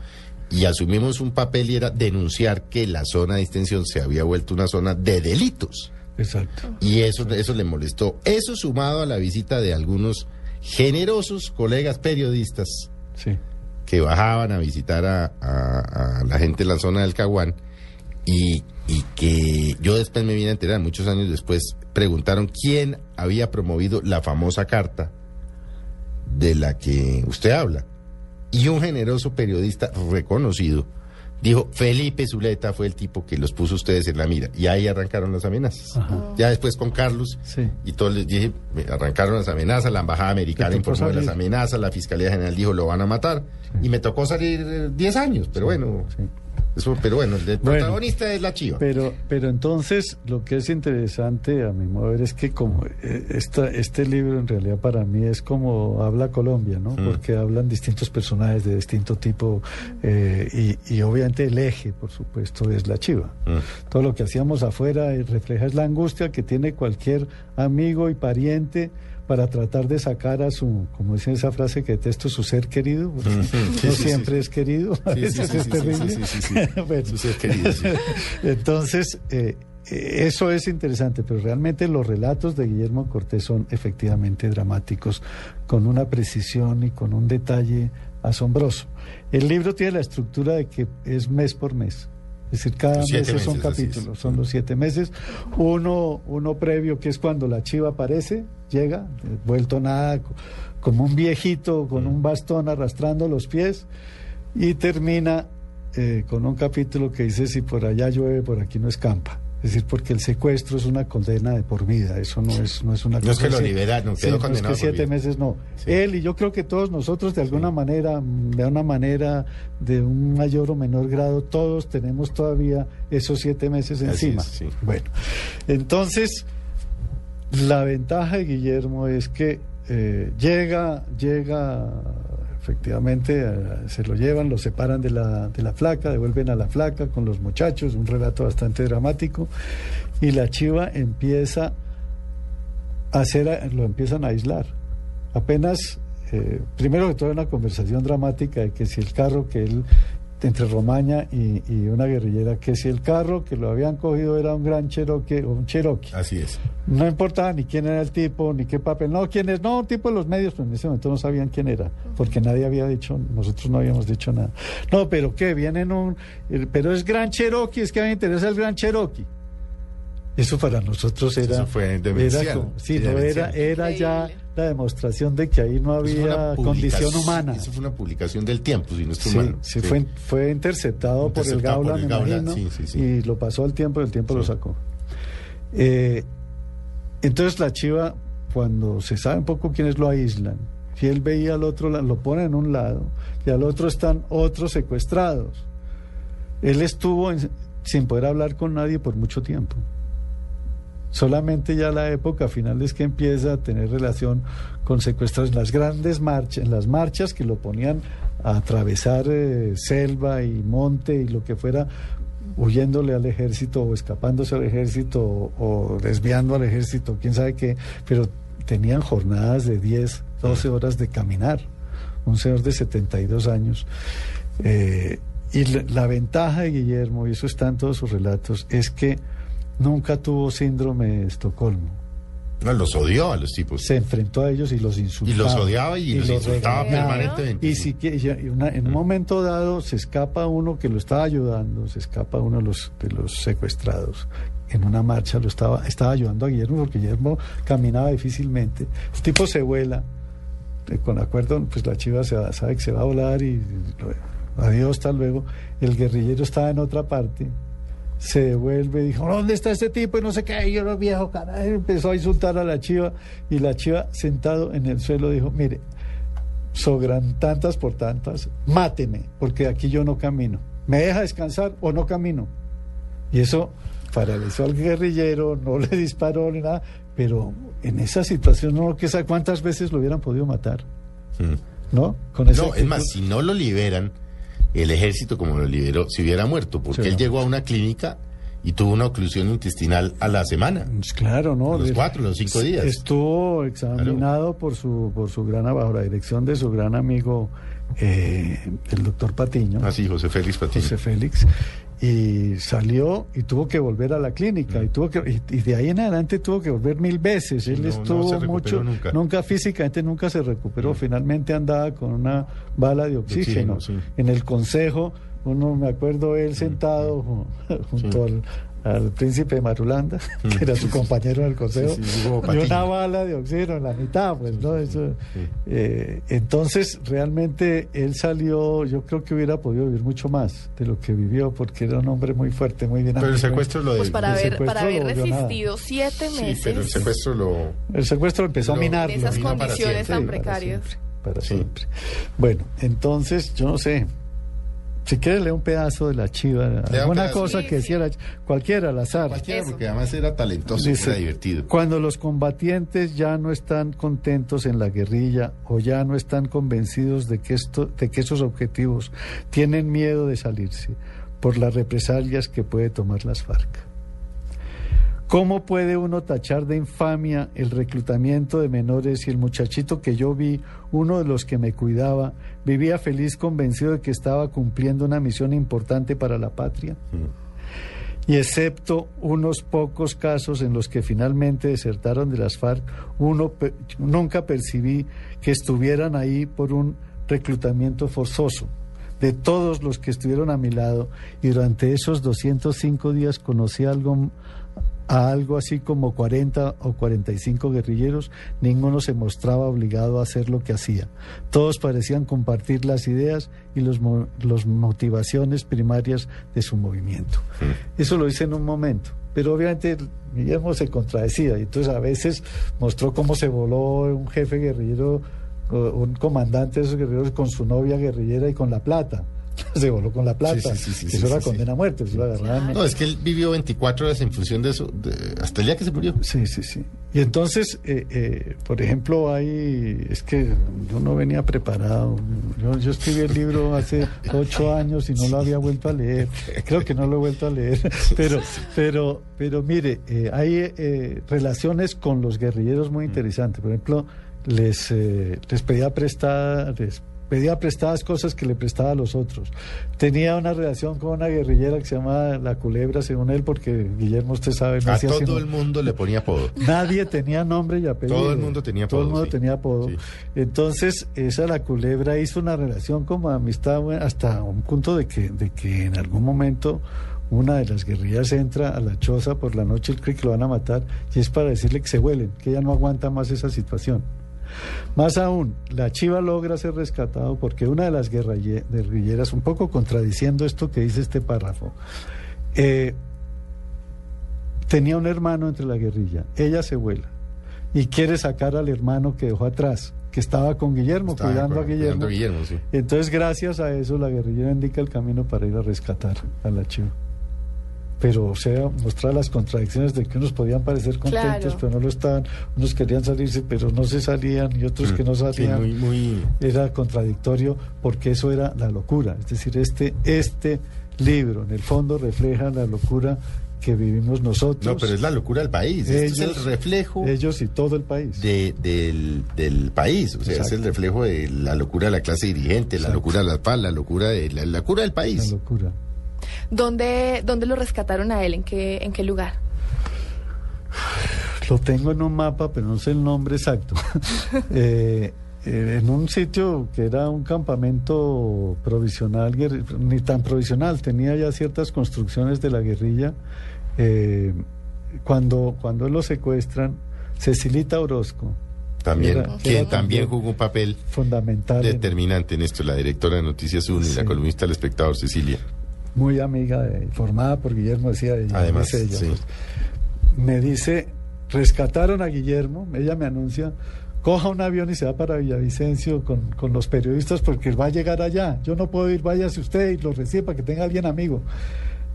Speaker 1: y asumimos un papel y era denunciar que la zona de extensión se había vuelto una zona de delitos.
Speaker 3: Exacto.
Speaker 1: Y eso, eso le molestó. Eso sumado a la visita de algunos generosos colegas periodistas que bajaban a visitar a, la gente en la zona del Caguán y, y, que yo después me vine a enterar, muchos años después, preguntaron quién había promovido la famosa carta de la que usted habla. Y un generoso periodista reconocido dijo Felipe Zuleta fue el tipo que los puso ustedes en la mira y ahí arrancaron las amenazas. Ya después con Carlos y todos les dije, arrancaron las amenazas, la embajada americana informó de las amenazas, la Fiscalía General dijo lo van a matar y me tocó salir 10 años, pero bueno, pero bueno, el protagonista es la chiva.
Speaker 3: Pero, pero entonces lo que es interesante a mi modo de ver es que como eh, esta, este libro en realidad para mí es como habla Colombia, ¿no? Mm. Porque hablan distintos personajes de distinto tipo eh, y, obviamente el eje, por supuesto, es la chiva. Mm. Todo lo que hacíamos afuera refleja es la angustia que tiene cualquier amigo y pariente para tratar de sacar a su, como dice esa frase que detesto, su ser querido. no siempre es querido, a veces es terrible.
Speaker 1: Su ser querido,
Speaker 3: Entonces, eh, eso es interesante, pero realmente los relatos de Guillermo Cortés son efectivamente dramáticos, con una precisión y con un detalle asombroso. El libro tiene la estructura de que es mes por mes. Es decir, cada mes son capítulos, son los siete meses. Uno, uno previo, que es cuando la chiva aparece, llega, vuelto nada, como un viejito con un bastón arrastrando los pies, y termina eh, con un capítulo que dice, si por allá llueve, por aquí no escampa. Es decir, porque el secuestro es una condena de por vida, eso no es, no es una.
Speaker 1: No es que lo liberan, no quedó condenado.
Speaker 3: es que siete meses no. Él y yo creo que todos nosotros, de alguna manera, de una manera, de un mayor o menor grado, todos tenemos todavía esos siete meses encima. bueno, entonces, la ventaja de Guillermo es que eh, llega, llega, efectivamente, eh, se lo llevan, lo separan de la, de la flaca, devuelven a la flaca con los muchachos, un relato bastante dramático, y la chiva empieza a hacer, lo empiezan a aislar. Apenas, eh, primero que todo, una conversación dramática de que si el carro que él entre Romaña y, y, una guerrillera, que si el carro que lo habían cogido era un gran Cherokee o un Cherokee.
Speaker 1: Así es.
Speaker 3: No importaba ni quién era el tipo, ni qué papel, no, quién es, no, un tipo de los medios, pero en ese momento no sabían quién era, porque nadie había dicho, nosotros no habíamos dicho nada. No, pero ¿qué? Vienen un, pero es gran Cherokee, es que a mí me interesa el gran Cherokee. Eso para nosotros era.
Speaker 1: Eso fue
Speaker 3: era, como, sí, no, era, era ya la demostración de que ahí no había condición humana.
Speaker 1: Eso fue una publicación del tiempo, si no estoy
Speaker 3: sí,
Speaker 1: mal.
Speaker 3: Sí, Fue, fue interceptado, por el Gaula, por el Gaula me imagino, y lo pasó al tiempo y el tiempo lo sacó. Eh, entonces la chiva, cuando se sabe un poco quiénes lo aíslan, si él veía al otro, lo pone en un lado y al otro están otros secuestrados. Él estuvo en, sin poder hablar con nadie por mucho tiempo. Solamente ya la época final es que empieza a tener relación con secuestros en las grandes marchas, en las marchas que lo ponían a atravesar eh, selva y monte y lo que fuera, huyéndole al ejército o escapándose al ejército o, desviando al ejército, quién sabe qué, pero tenían jornadas de 10, 12 horas de caminar. Un señor de 72 años. Eh, y la, la ventaja de Guillermo, y eso está en todos sus relatos, es que nunca tuvo síndrome de Estocolmo.
Speaker 1: No, los odió a los tipos.
Speaker 3: Se enfrentó a ellos y los insultaba.
Speaker 1: Y los odiaba y, y los, los, insultaba
Speaker 3: regañaba.
Speaker 1: permanentemente.
Speaker 3: Y, si, y una, en un momento dado se escapa uno que lo estaba ayudando, se escapa uno de los, de los secuestrados. En una marcha lo estaba, estaba ayudando a Guillermo porque Guillermo caminaba difícilmente. El tipo se vuela, eh, con acuerdo, pues la chiva se va, sabe que se va a volar y adiós, hasta luego. El guerrillero estaba en otra parte, se devuelve y dijo, ¿dónde está este tipo? Y no sé qué, y yo lo viejo, carajo, empezó a insultar a la chiva y la chiva sentado en el suelo dijo, mire, sobran tantas por tantas, máteme, porque aquí yo no camino. ¿Me deja descansar o no camino? Y eso paralizó al guerrillero, no le disparó ni nada, pero en esa situación no que sabe cuántas veces lo hubieran podido matar.
Speaker 1: Mm.
Speaker 3: ¿No?
Speaker 1: Con no, es más, si no lo liberan, el ejército como lo liberó, si hubiera muerto, porque sí, él no. llegó a una clínica y tuvo una oclusión intestinal a la semana.
Speaker 3: Claro, ¿no?
Speaker 1: A los cuatro, los cinco días.
Speaker 3: Estuvo examinado claro. por su por su gran bajo la dirección de su gran amigo eh, el doctor Patiño.
Speaker 1: Ah, sí, José Félix Patiño.
Speaker 3: José Félix. Y salió y tuvo que volver a la clínica. Mm. Y tuvo que y, de ahí en adelante tuvo que volver mil veces. Él no, estuvo no mucho.
Speaker 1: Nunca.
Speaker 3: nunca. físicamente nunca se recuperó. Mm. Finalmente andaba con una bala de oxígeno. oxígeno sí. En el consejo, uno me acuerdo él sentado junto sí. al al príncipe Marulanda, que era su compañero en el consejo, sí, sí, y una bala de oxígeno en la mitad, pues, ¿no? Eso, sí. eh, entonces, realmente él salió, yo creo que hubiera podido vivir mucho más de lo que vivió, porque era un hombre muy fuerte, muy dinámico.
Speaker 1: Pero el secuestro lo de,
Speaker 2: pues para,
Speaker 1: el
Speaker 2: haber, para haber resistido nada. siete meses.
Speaker 1: pero el secuestro lo.
Speaker 3: El secuestro empezó
Speaker 2: lo,
Speaker 3: a minar.
Speaker 2: En esas condiciones tan precarias.
Speaker 3: Para siempre. Bueno, entonces, yo no sé. Si quiere leer un pedazo de la chiva, alguna cosa que decía cualquiera al azar.
Speaker 1: Cualquiera, porque además era talentoso, Dice, era divertido.
Speaker 3: Cuando los combatientes ya no están contentos en la guerrilla o ya no están convencidos de que, esto, de que esos objetivos tienen miedo de salirse por las represalias que puede tomar las FARC. ¿Cómo puede uno tachar de infamia el reclutamiento de menores y el muchachito que yo vi, uno de los que me cuidaba, vivía feliz convencido de que estaba cumpliendo una misión importante para la patria? Mm. Y excepto unos pocos casos en los que finalmente desertaron de las FARC, uno nunca percibí que estuvieran ahí por un reclutamiento forzoso. De todos los que estuvieron a mi lado y durante esos 205 días conocí algo a algo así como 40 o 45 guerrilleros, ninguno se mostraba obligado a hacer lo que hacía. Todos parecían compartir las ideas y los, los motivaciones primarias de su movimiento. Mm. Eso lo hice en un momento, pero obviamente Guillermo se contradecía y entonces a veces mostró cómo se voló un jefe guerrillero, un comandante de esos guerrilleros con su novia guerrillera y con la plata se voló con la plata.
Speaker 1: Sí, sí, sí, sí,
Speaker 3: eso
Speaker 1: sí,
Speaker 3: era
Speaker 1: sí,
Speaker 3: condena a muerte. eso lo agarraban.
Speaker 1: No, es que él vivió 24 horas en función de eso, de- hasta el día que se murió.
Speaker 3: Sí, sí, sí. Y entonces, eh, eh, por ejemplo, hay, es que yo no venía preparado. Yo, yo escribí el libro hace ocho años y no lo había vuelto a leer. Creo que no lo he vuelto a leer. Pero, pero, pero mire, eh, hay eh, relaciones con los guerrilleros muy interesantes. Por ejemplo, les, eh, les pedía prestada, les pedía prestadas cosas que le prestaba a los otros. Tenía una relación con una guerrillera que se llama La Culebra, según él, porque Guillermo, usted sabe, no
Speaker 1: A todo
Speaker 3: sino-
Speaker 1: el mundo le ponía apodo.
Speaker 3: Nadie tenía nombre y apellido.
Speaker 1: Todo el mundo tenía
Speaker 3: Todo el
Speaker 1: apodo,
Speaker 3: mundo
Speaker 1: sí.
Speaker 3: tenía apodo. Entonces, esa la culebra hizo una relación como amistad hasta un punto de que, de que en algún momento una de las guerrillas entra a la choza por la noche, él cree que lo van a matar, y es para decirle que se huelen, que ella no aguanta más esa situación. Más aún, la chiva logra ser rescatado porque una de las guerrille- guerrilleras, un poco contradiciendo esto que dice este párrafo, eh, tenía un hermano entre la guerrilla, ella se vuela y quiere sacar al hermano que dejó atrás, que estaba con Guillermo,
Speaker 1: Estaba
Speaker 3: cuidando
Speaker 1: con-
Speaker 3: a Guillermo.
Speaker 1: cuidando a Guillermo, sí.
Speaker 3: Entonces, gracias a eso, la guerrillera indica el camino para ir a rescatar a la chiva. Pero, o sea, mostrar las contradicciones de que unos podían parecer contentos,
Speaker 2: Claro.
Speaker 3: pero no lo estaban, unos querían salirse, pero no se salían, y otros
Speaker 1: Mm,
Speaker 3: que no
Speaker 1: sí,
Speaker 3: salían.
Speaker 1: muy- muy-
Speaker 3: Era contradictorio porque eso era la locura. Es decir, este, este libro, en el fondo, refleja la locura que vivimos nosotros.
Speaker 1: No, pero es la locura del país. Este es
Speaker 3: Ellos-
Speaker 1: el reflejo
Speaker 3: Ellos y todo el país.
Speaker 1: de- del, del país. O sea,
Speaker 3: Exacto.
Speaker 1: es el reflejo de la locura de la clase dirigente, la locura de la paz, la locura de la, la locura del país.
Speaker 3: La locura.
Speaker 2: ¿Dónde, ¿Dónde lo rescataron a él? ¿En qué, en qué lugar?
Speaker 3: Lo tengo en un mapa, pero no sé el nombre exacto. Eh, eh, en un sitio que era un campamento provisional, ni tan provisional, tenía ya ciertas construcciones de la guerrilla. Eh, cuando, cuando lo secuestran, Cecilita Orozco,
Speaker 1: También,
Speaker 3: Era-
Speaker 1: quien
Speaker 3: era
Speaker 1: también jugó un papel
Speaker 3: fundamental, en-
Speaker 1: determinante en esto, la directora de Noticias 1 y la columnista del espectador Cecilia.
Speaker 3: Muy amiga, de- formada por Guillermo, decía ella.
Speaker 1: Además,
Speaker 3: dice ella,
Speaker 1: sí.
Speaker 3: pues. me dice, rescataron a Guillermo, ella me anuncia, coja un avión y se va para Villavicencio con, con los periodistas porque él va a llegar allá. Yo no puedo ir, váyase usted y lo recibe para que tenga alguien amigo.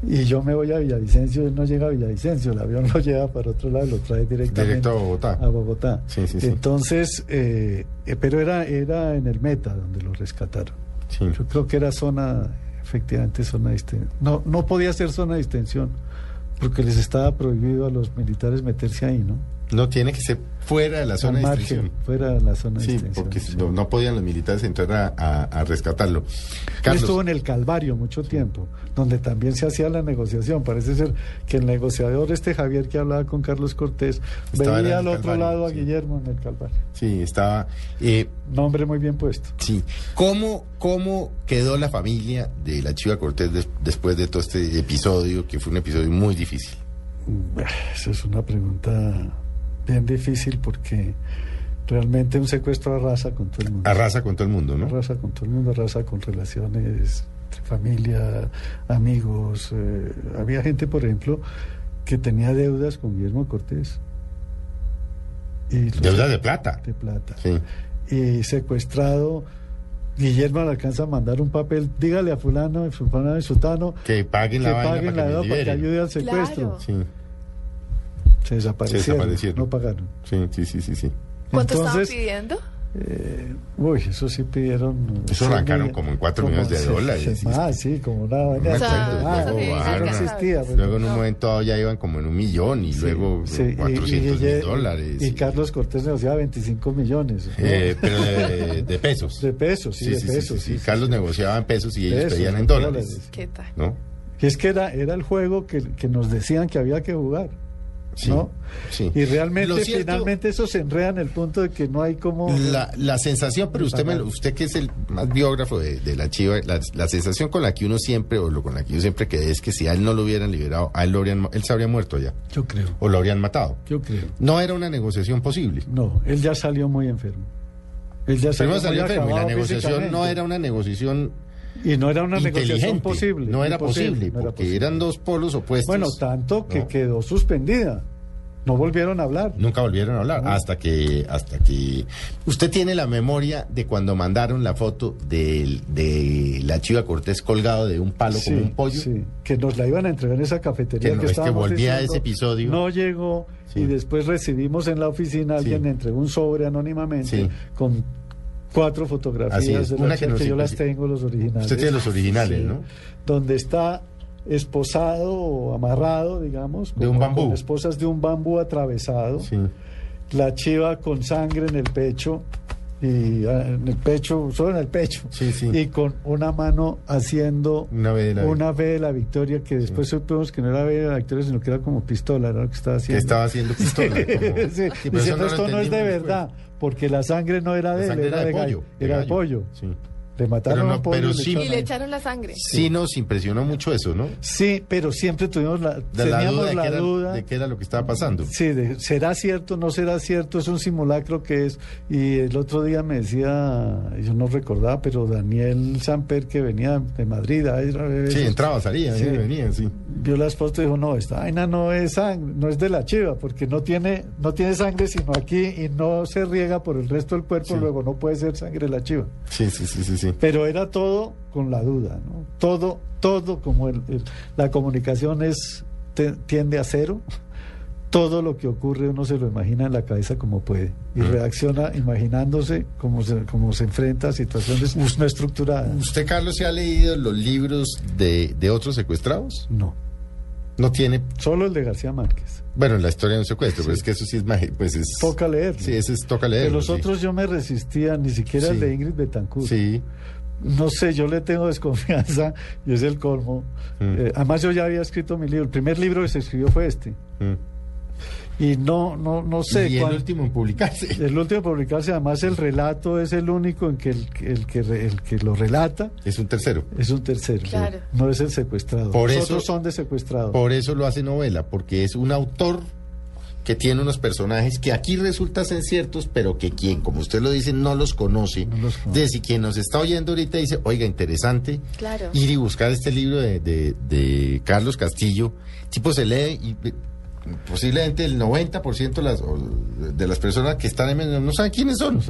Speaker 3: Y yo me voy a Villavicencio, él no llega a Villavicencio, el avión lo lleva para otro lado, lo trae directamente
Speaker 1: Directo a Bogotá.
Speaker 3: a Bogotá.
Speaker 1: Sí, sí, sí.
Speaker 3: Entonces, eh, eh, pero era, era en el Meta donde lo rescataron. Yo creo que era zona, efectivamente, zona de distensión. No, no podía ser zona de distensión, porque les estaba prohibido a los militares meterse ahí, ¿no?
Speaker 1: No tiene que ser fuera de la zona de instrucción.
Speaker 3: fuera de la zona de
Speaker 1: Sí,
Speaker 3: distensión.
Speaker 1: porque no, no podían los militares entrar a, a- a rescatarlo.
Speaker 3: Él
Speaker 1: Carlos,
Speaker 3: estuvo en el Calvario mucho tiempo, donde también se hacía la negociación. Parece ser que el negociador, este Javier que hablaba con Carlos Cortés,
Speaker 1: Estaba
Speaker 3: veía al otro
Speaker 1: Calvario,
Speaker 3: lado a
Speaker 1: sí.
Speaker 3: Guillermo en el Calvario.
Speaker 1: sí, estaba... eh,
Speaker 3: Nombre muy bien puesto.
Speaker 1: Sí. ¿Cómo, ¿Cómo quedó la familia de la Chiva Cortés des- después de todo este episodio, que fue un episodio muy difícil?
Speaker 3: Esa es una pregunta bien difícil porque realmente un secuestro arrasa con todo el mundo.
Speaker 1: Arrasa con todo el mundo, ¿no?
Speaker 3: Arrasa con todo el mundo, arrasa con relaciones entre familia, amigos. eh, había gente, por ejemplo, que tenía deudas con Guillermo Cortés. Y
Speaker 1: Deudas de plata.
Speaker 3: De plata.
Speaker 1: Sí.
Speaker 3: Y secuestrado, Guillermo le alcanza a mandar un papel, dígale a fulano, y fulano y sutano
Speaker 1: Que paguen la
Speaker 3: que paguen
Speaker 1: para
Speaker 3: la deuda para que ayude al secuestro.
Speaker 1: Sí,
Speaker 3: Se desaparecieron,
Speaker 1: Se desaparecieron.
Speaker 3: no pagaron.
Speaker 1: sí, sí, sí, sí. sí.
Speaker 2: ¿Cuánto
Speaker 3: Entonces,
Speaker 2: estaban pidiendo?
Speaker 3: Eh, uy, eso sí pidieron.
Speaker 1: Eso
Speaker 3: sí,
Speaker 1: arrancaron como en cuatro
Speaker 3: como
Speaker 1: millones de
Speaker 3: sí,
Speaker 1: dólares.
Speaker 3: sí, más, sí, como una
Speaker 1: No
Speaker 3: vaina.
Speaker 2: O sea,
Speaker 1: acuerdo,
Speaker 3: Ah,
Speaker 2: sí, sí
Speaker 3: existía, pues,
Speaker 1: Luego en un
Speaker 3: no.
Speaker 1: momento ya iban como en un millón y luego
Speaker 3: Sí, y-
Speaker 1: 400
Speaker 3: y- y-
Speaker 1: mil dólares.
Speaker 3: Y,
Speaker 1: y-
Speaker 3: Carlos Cortés negociaba 25 millones. ¿no?
Speaker 1: eh, pero de, de pesos.
Speaker 3: de pesos, sí, de pesos.
Speaker 1: sí,
Speaker 3: sí, sí,
Speaker 1: Carlos
Speaker 3: sí.
Speaker 1: negociaba en pesos y ellos
Speaker 3: Pesos,
Speaker 1: pedían en
Speaker 3: en
Speaker 1: dólares.
Speaker 3: dólares.
Speaker 2: ¿Qué tal?
Speaker 1: ¿No?
Speaker 3: Y es que era, era el juego que, que nos decían que había que jugar.
Speaker 1: Sí,
Speaker 3: ¿no?
Speaker 1: sí.
Speaker 3: Y realmente,
Speaker 1: cierto-
Speaker 3: finalmente, eso se enreda en el punto de que no hay como.
Speaker 1: La, la sensación, pero usted, me usted que es el más biógrafo de, de la Chiva, la, la sensación con la que uno siempre, o lo con la que yo siempre quedé, es que si a él no lo hubieran liberado, a él, lo habrían, él se habría muerto ya,
Speaker 3: Yo creo.
Speaker 1: o lo habrían matado.
Speaker 3: Yo creo.
Speaker 1: No era una negociación posible.
Speaker 3: No, él ya salió muy enfermo. Él ya muy
Speaker 1: salió enfermo y la negociación no era una negociación
Speaker 3: Y no era una negociación posible.
Speaker 1: No era posible,
Speaker 3: no era
Speaker 1: porque
Speaker 3: posible.
Speaker 1: eran dos polos opuestos.
Speaker 3: Bueno, tanto que
Speaker 1: No.
Speaker 3: quedó suspendida. No volvieron a hablar.
Speaker 1: Nunca volvieron a hablar, hasta que, hasta que... Usted tiene la memoria de cuando mandaron la foto del- de, la Chiva Cortés colgado de un palo como un pollo.
Speaker 3: Sí, que nos la iban a entregar en esa cafetería.
Speaker 1: Que no, es que
Speaker 3: estábamos
Speaker 1: volvía a ese episodio.
Speaker 3: No llegó
Speaker 1: Sí.
Speaker 3: y después recibimos en la oficina, alguien
Speaker 1: Sí.
Speaker 3: entregó un sobre anónimamente
Speaker 1: Sí.
Speaker 3: con cuatro fotografías de
Speaker 1: una que nos
Speaker 3: que yo las tengo, los originales.
Speaker 1: Usted tiene los originales,
Speaker 3: Sí.
Speaker 1: ¿no?
Speaker 3: Donde está esposado o amarrado, digamos.
Speaker 1: De un bambú.
Speaker 3: Con esposas de un bambú atravesado. La chiva con sangre en el pecho. Y ah, en el pecho, solo en el pecho. Y con una mano haciendo
Speaker 1: Una vez de la
Speaker 3: una V de la victoria que después supimos que no era V de la victoria, sino que era como pistola, era lo que estaba haciendo.
Speaker 1: estaba haciendo pistola,
Speaker 3: Sí,
Speaker 1: como-
Speaker 3: sí,
Speaker 1: Sí,
Speaker 3: diciendo
Speaker 1: no
Speaker 3: esto no es de
Speaker 1: entendimos
Speaker 3: verdad, porque la sangre no era de
Speaker 1: La
Speaker 3: él, era,
Speaker 1: era de
Speaker 3: de gallo,
Speaker 1: pollo, de
Speaker 3: era de
Speaker 1: gallo.
Speaker 3: pollo.
Speaker 1: Sí.
Speaker 3: Le mataron
Speaker 1: Pero no-
Speaker 3: a un pollo
Speaker 1: pero
Speaker 3: y le
Speaker 1: sí-
Speaker 3: echaron
Speaker 2: Y le echaron la sangre.
Speaker 1: Sí nos impresionó mucho eso, ¿no?
Speaker 3: Sí, pero siempre tuvimos la,
Speaker 1: De la
Speaker 3: teníamos
Speaker 1: duda de
Speaker 3: la
Speaker 1: qué era-
Speaker 3: duda.
Speaker 1: de qué era lo que estaba pasando.
Speaker 3: Sí, de- será cierto, no será cierto, es un simulacro que es. Y el otro día me decía, yo no recordaba, pero Daniel Samper, que venía de Madrid, a
Speaker 1: Sí,
Speaker 3: esos-
Speaker 1: entraba, salía,
Speaker 3: sí,
Speaker 1: venía, sí.
Speaker 3: Vio las fotos y dijo, no, esta vaina no es sangre, no es de la chiva, porque no tiene, no tiene sangre sino aquí y no se riega por el resto del cuerpo,
Speaker 1: Sí.
Speaker 3: luego no puede ser sangre de la chiva.
Speaker 1: Sí, sí, sí, sí, sí.
Speaker 3: Pero era todo con la duda, ¿no? Todo, todo como el, el- la comunicación es te- tiende a cero. Todo lo que ocurre uno se lo imagina en la cabeza como puede y reacciona imaginándose cómo se, cómo se enfrenta a situaciones no estructuradas.
Speaker 1: ¿Usted, Carlos, se ha leído los libros de, de otros secuestrados?
Speaker 3: No.
Speaker 1: No tiene.
Speaker 3: Solo el de García Márquez.
Speaker 1: Bueno, la historia de un secuestro, pero es que eso sí es más. Pues es
Speaker 3: Toca leer.
Speaker 1: Sí, ese es toca leer.
Speaker 3: De los otros yo me resistía, ni siquiera el
Speaker 1: Sí.
Speaker 3: de Ingrid Betancourt.
Speaker 1: Sí.
Speaker 3: No sé, yo le tengo desconfianza y es el colmo.
Speaker 1: Mm.
Speaker 3: Eh, además yo ya había escrito mi libro. El primer libro que se escribió fue este. Y no, no, no sé.
Speaker 1: Y el último en publicarse.
Speaker 3: El último en publicarse, además el relato es el único en que el, que- el que, re- el que lo relata
Speaker 1: Es un tercero.
Speaker 3: es un tercero.
Speaker 2: Claro.
Speaker 3: No es el secuestrado.
Speaker 1: Por
Speaker 3: Los
Speaker 1: eso-
Speaker 3: otros son de secuestrado.
Speaker 1: Por eso lo hace novela, porque es un autor que tiene unos personajes que aquí resultan ser ciertos, pero que quien, como usted lo dice, no los conoce. De si quien nos está oyendo ahorita dice, oiga, interesante,
Speaker 2: Claro.
Speaker 1: ir y buscar este libro de, de- de Carlos Castillo, tipo se lee y posiblemente el 90% de las, de las personas que están en medio no saben quiénes son,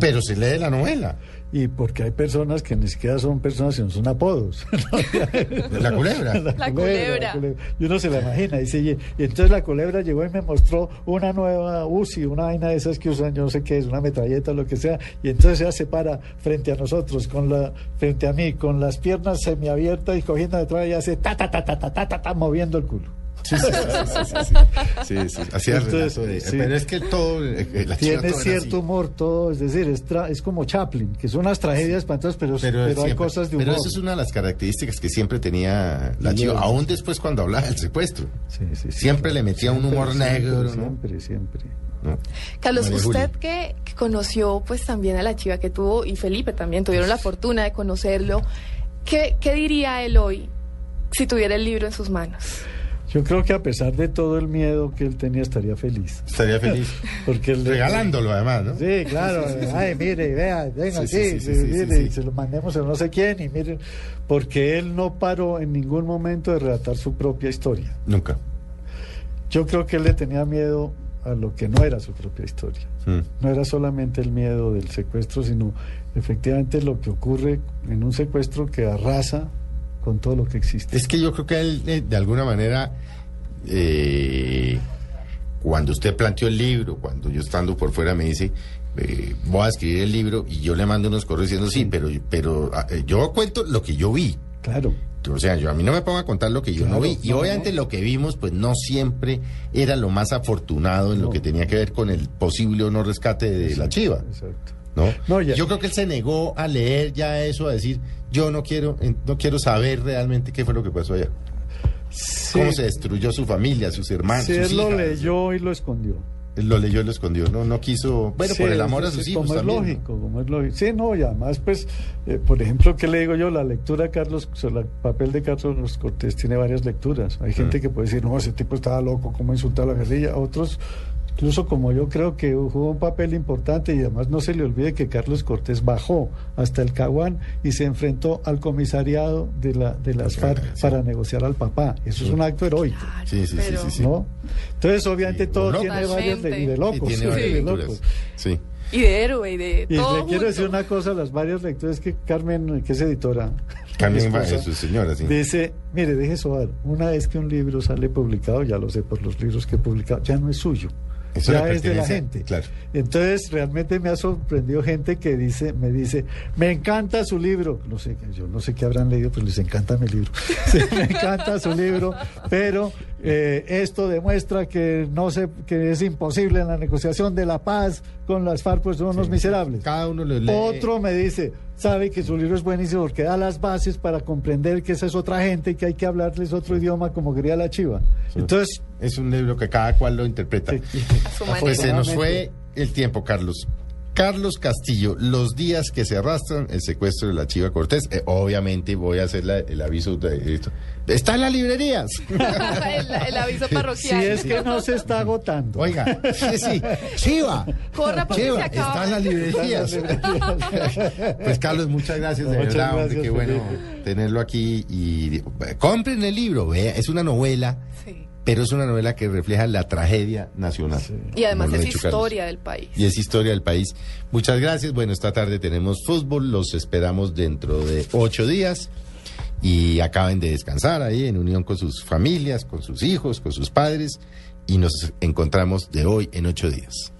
Speaker 1: pero se lee la novela.
Speaker 3: Y porque hay personas que ni siquiera son personas, sino son apodos.
Speaker 1: la culebra.
Speaker 2: La, culebra,
Speaker 3: Y uno se la imagina. Dice, y, y, entonces la culebra llegó y me mostró una nueva UCI, una vaina de esas que usan, yo no sé qué es, una metralleta, lo que sea. Y entonces ella se para frente a nosotros, con la, frente a mí, con las piernas semiabiertas y cogiendo detrás y hace ta, ta, ta, ta, ta, ta, ta, ta moviendo el culo.
Speaker 1: Sí, sí, sí, sí, sí, sí. Sí,
Speaker 3: Entonces,
Speaker 1: de-
Speaker 3: sí.
Speaker 1: Pero es que todo, eh, eh, la chiva
Speaker 3: Tiene
Speaker 1: todo
Speaker 3: cierto humor todo, es decir, es, tra- es como Chaplin, que son unas tragedias espantosas, pero,
Speaker 1: Pero,
Speaker 3: pero hay cosas de humor.
Speaker 1: pero eso es una de las características que siempre tenía la chiva,
Speaker 3: sí.
Speaker 1: aún después cuando hablaba del secuestro.
Speaker 3: Sí, sí, sí.
Speaker 1: siempre le metía un humor
Speaker 3: siempre,
Speaker 1: negro, ¿no?
Speaker 3: Siempre, siempre.
Speaker 1: ¿No?
Speaker 2: Carlos,
Speaker 1: María
Speaker 2: usted que, que conoció pues también a la chiva que tuvo y Felipe también tuvieron la fortuna de conocerlo, ¿qué, qué diría él hoy si tuviera el libro en sus manos?
Speaker 3: Yo creo que a pesar de todo el miedo que él tenía, estaría feliz.
Speaker 1: Estaría feliz.
Speaker 3: Porque él-
Speaker 1: Regalándolo además, ¿no?
Speaker 3: Sí, claro. Ay, mire, vea, venga
Speaker 1: Sí,
Speaker 3: aquí, mire, y se lo mandemos a no sé quién y mire, porque él no paró en ningún momento de relatar su propia historia.
Speaker 1: Nunca.
Speaker 3: Yo creo que él le tenía miedo a lo que no era su propia historia.
Speaker 1: Mm.
Speaker 3: No era solamente el miedo del secuestro, sino efectivamente lo que ocurre en un secuestro que arrasa con todo lo que existe.
Speaker 1: Es que yo creo que él, eh, de alguna manera, eh, cuando usted planteó el libro, cuando yo estando por fuera me dice, eh, voy a escribir el libro y yo le mando unos correos diciendo, sí, pero, pero ah, yo cuento lo que yo vi.
Speaker 3: Claro.
Speaker 1: O sea, yo a mí no me pongo a contar lo que yo no vi. Y
Speaker 3: no,
Speaker 1: obviamente
Speaker 3: no.
Speaker 1: lo que vimos, pues no siempre era lo más afortunado en lo que tenía que ver con el posible o no rescate de la chiva.
Speaker 3: Exacto.
Speaker 1: ¿no?
Speaker 3: No, ya-
Speaker 1: Yo creo que él se negó a leer ya eso, a decir, yo no quiero, no quiero saber realmente qué fue lo que pasó allá. Cómo se destruyó su familia, sus hermanos, sus
Speaker 3: él lo leyó y lo escondió.
Speaker 1: Él lo leyó y lo escondió, no, no quiso, bueno,
Speaker 3: Sí,
Speaker 1: por el amor a
Speaker 3: sí,
Speaker 1: sus
Speaker 3: sí,
Speaker 1: hijos
Speaker 3: como
Speaker 1: también.
Speaker 3: es
Speaker 1: ¿no?
Speaker 3: lógico, como es lógico. Sí, no, y además, pues, eh, por ejemplo, ¿qué le digo yo? La lectura, Carlos, o sea, el papel de Carlos Cortés tiene varias lecturas. Hay
Speaker 1: Mm.
Speaker 3: gente que puede decir, no, ese tipo estaba loco, ¿cómo insultar a la guerrilla? Otros incluso como yo creo que jugó un papel importante y además no se le olvide que Carlos Cortés bajó hasta el Caguán y se enfrentó al comisariado de, la, de las FARC para negociar al papá. Eso es un acto heroico.
Speaker 1: Sí, sí, sí, sí, sí.
Speaker 3: ¿no? Entonces, obviamente, todo
Speaker 1: loco.
Speaker 3: tiene varias le- y de
Speaker 1: Y
Speaker 3: locos.
Speaker 1: tiene
Speaker 3: sí,
Speaker 1: varias
Speaker 3: de locos.
Speaker 1: Sí.
Speaker 2: Y de héroe y de
Speaker 3: Y
Speaker 2: todo
Speaker 3: le quiero decir una cosa, las varias lecturas que Carmen, que es editora,
Speaker 1: Carmen su señora, sí.
Speaker 3: dice, mire, deje sobar, una vez que un libro sale publicado, ya lo sé por los libros que he publicado, ya no es suyo.
Speaker 1: Eso
Speaker 3: ya es de la gente.
Speaker 1: claro.
Speaker 3: Entonces, realmente me ha sorprendido gente que dice, me dice, me encanta su libro. No sé, yo no sé qué habrán leído, pero les encanta mi libro. Sí, me encanta su libro, pero eh, esto demuestra que no se, que es imposible en la negociación de la paz con las FARC, pues son unos miserables.
Speaker 1: Cada uno lo lee.
Speaker 3: Otro me dice, sabe que su libro es buenísimo porque da las bases para comprender que esa es otra gente y que hay que hablarles otro idioma como quería la chiva. Entonces,
Speaker 1: es un libro que cada cual lo interpreta. Pues se nos fue el tiempo, Carlos. Carlos Castillo, los días que se arrastran, el secuestro de la Chiva Cortés. Eh, obviamente voy a hacer la- el aviso de esto. Está en las librerías.
Speaker 2: el, el aviso
Speaker 3: si
Speaker 2: parroquial.
Speaker 3: es que no se está agotando.
Speaker 1: Oiga, sí, sí. Chiva.
Speaker 2: Corra porque
Speaker 1: Chiva,
Speaker 2: se acaba.
Speaker 1: está en las librerías. Pues Carlos, muchas gracias, de
Speaker 3: Muchas
Speaker 1: verdad. hombre,
Speaker 3: gracias,
Speaker 1: qué bueno tenerlo aquí. Y compren el libro, vea, es una novela,
Speaker 2: Sí.
Speaker 1: Pero es una novela que refleja la tragedia nacional.
Speaker 2: Y además es
Speaker 1: Carlos.
Speaker 2: historia del país.
Speaker 1: Y es historia del país. Muchas gracias. Bueno, esta tarde tenemos fútbol. Los esperamos dentro de ocho días. Y acaben de descansar ahí en unión con sus familias, con sus hijos, con sus padres. Y nos encontramos de hoy en ocho días.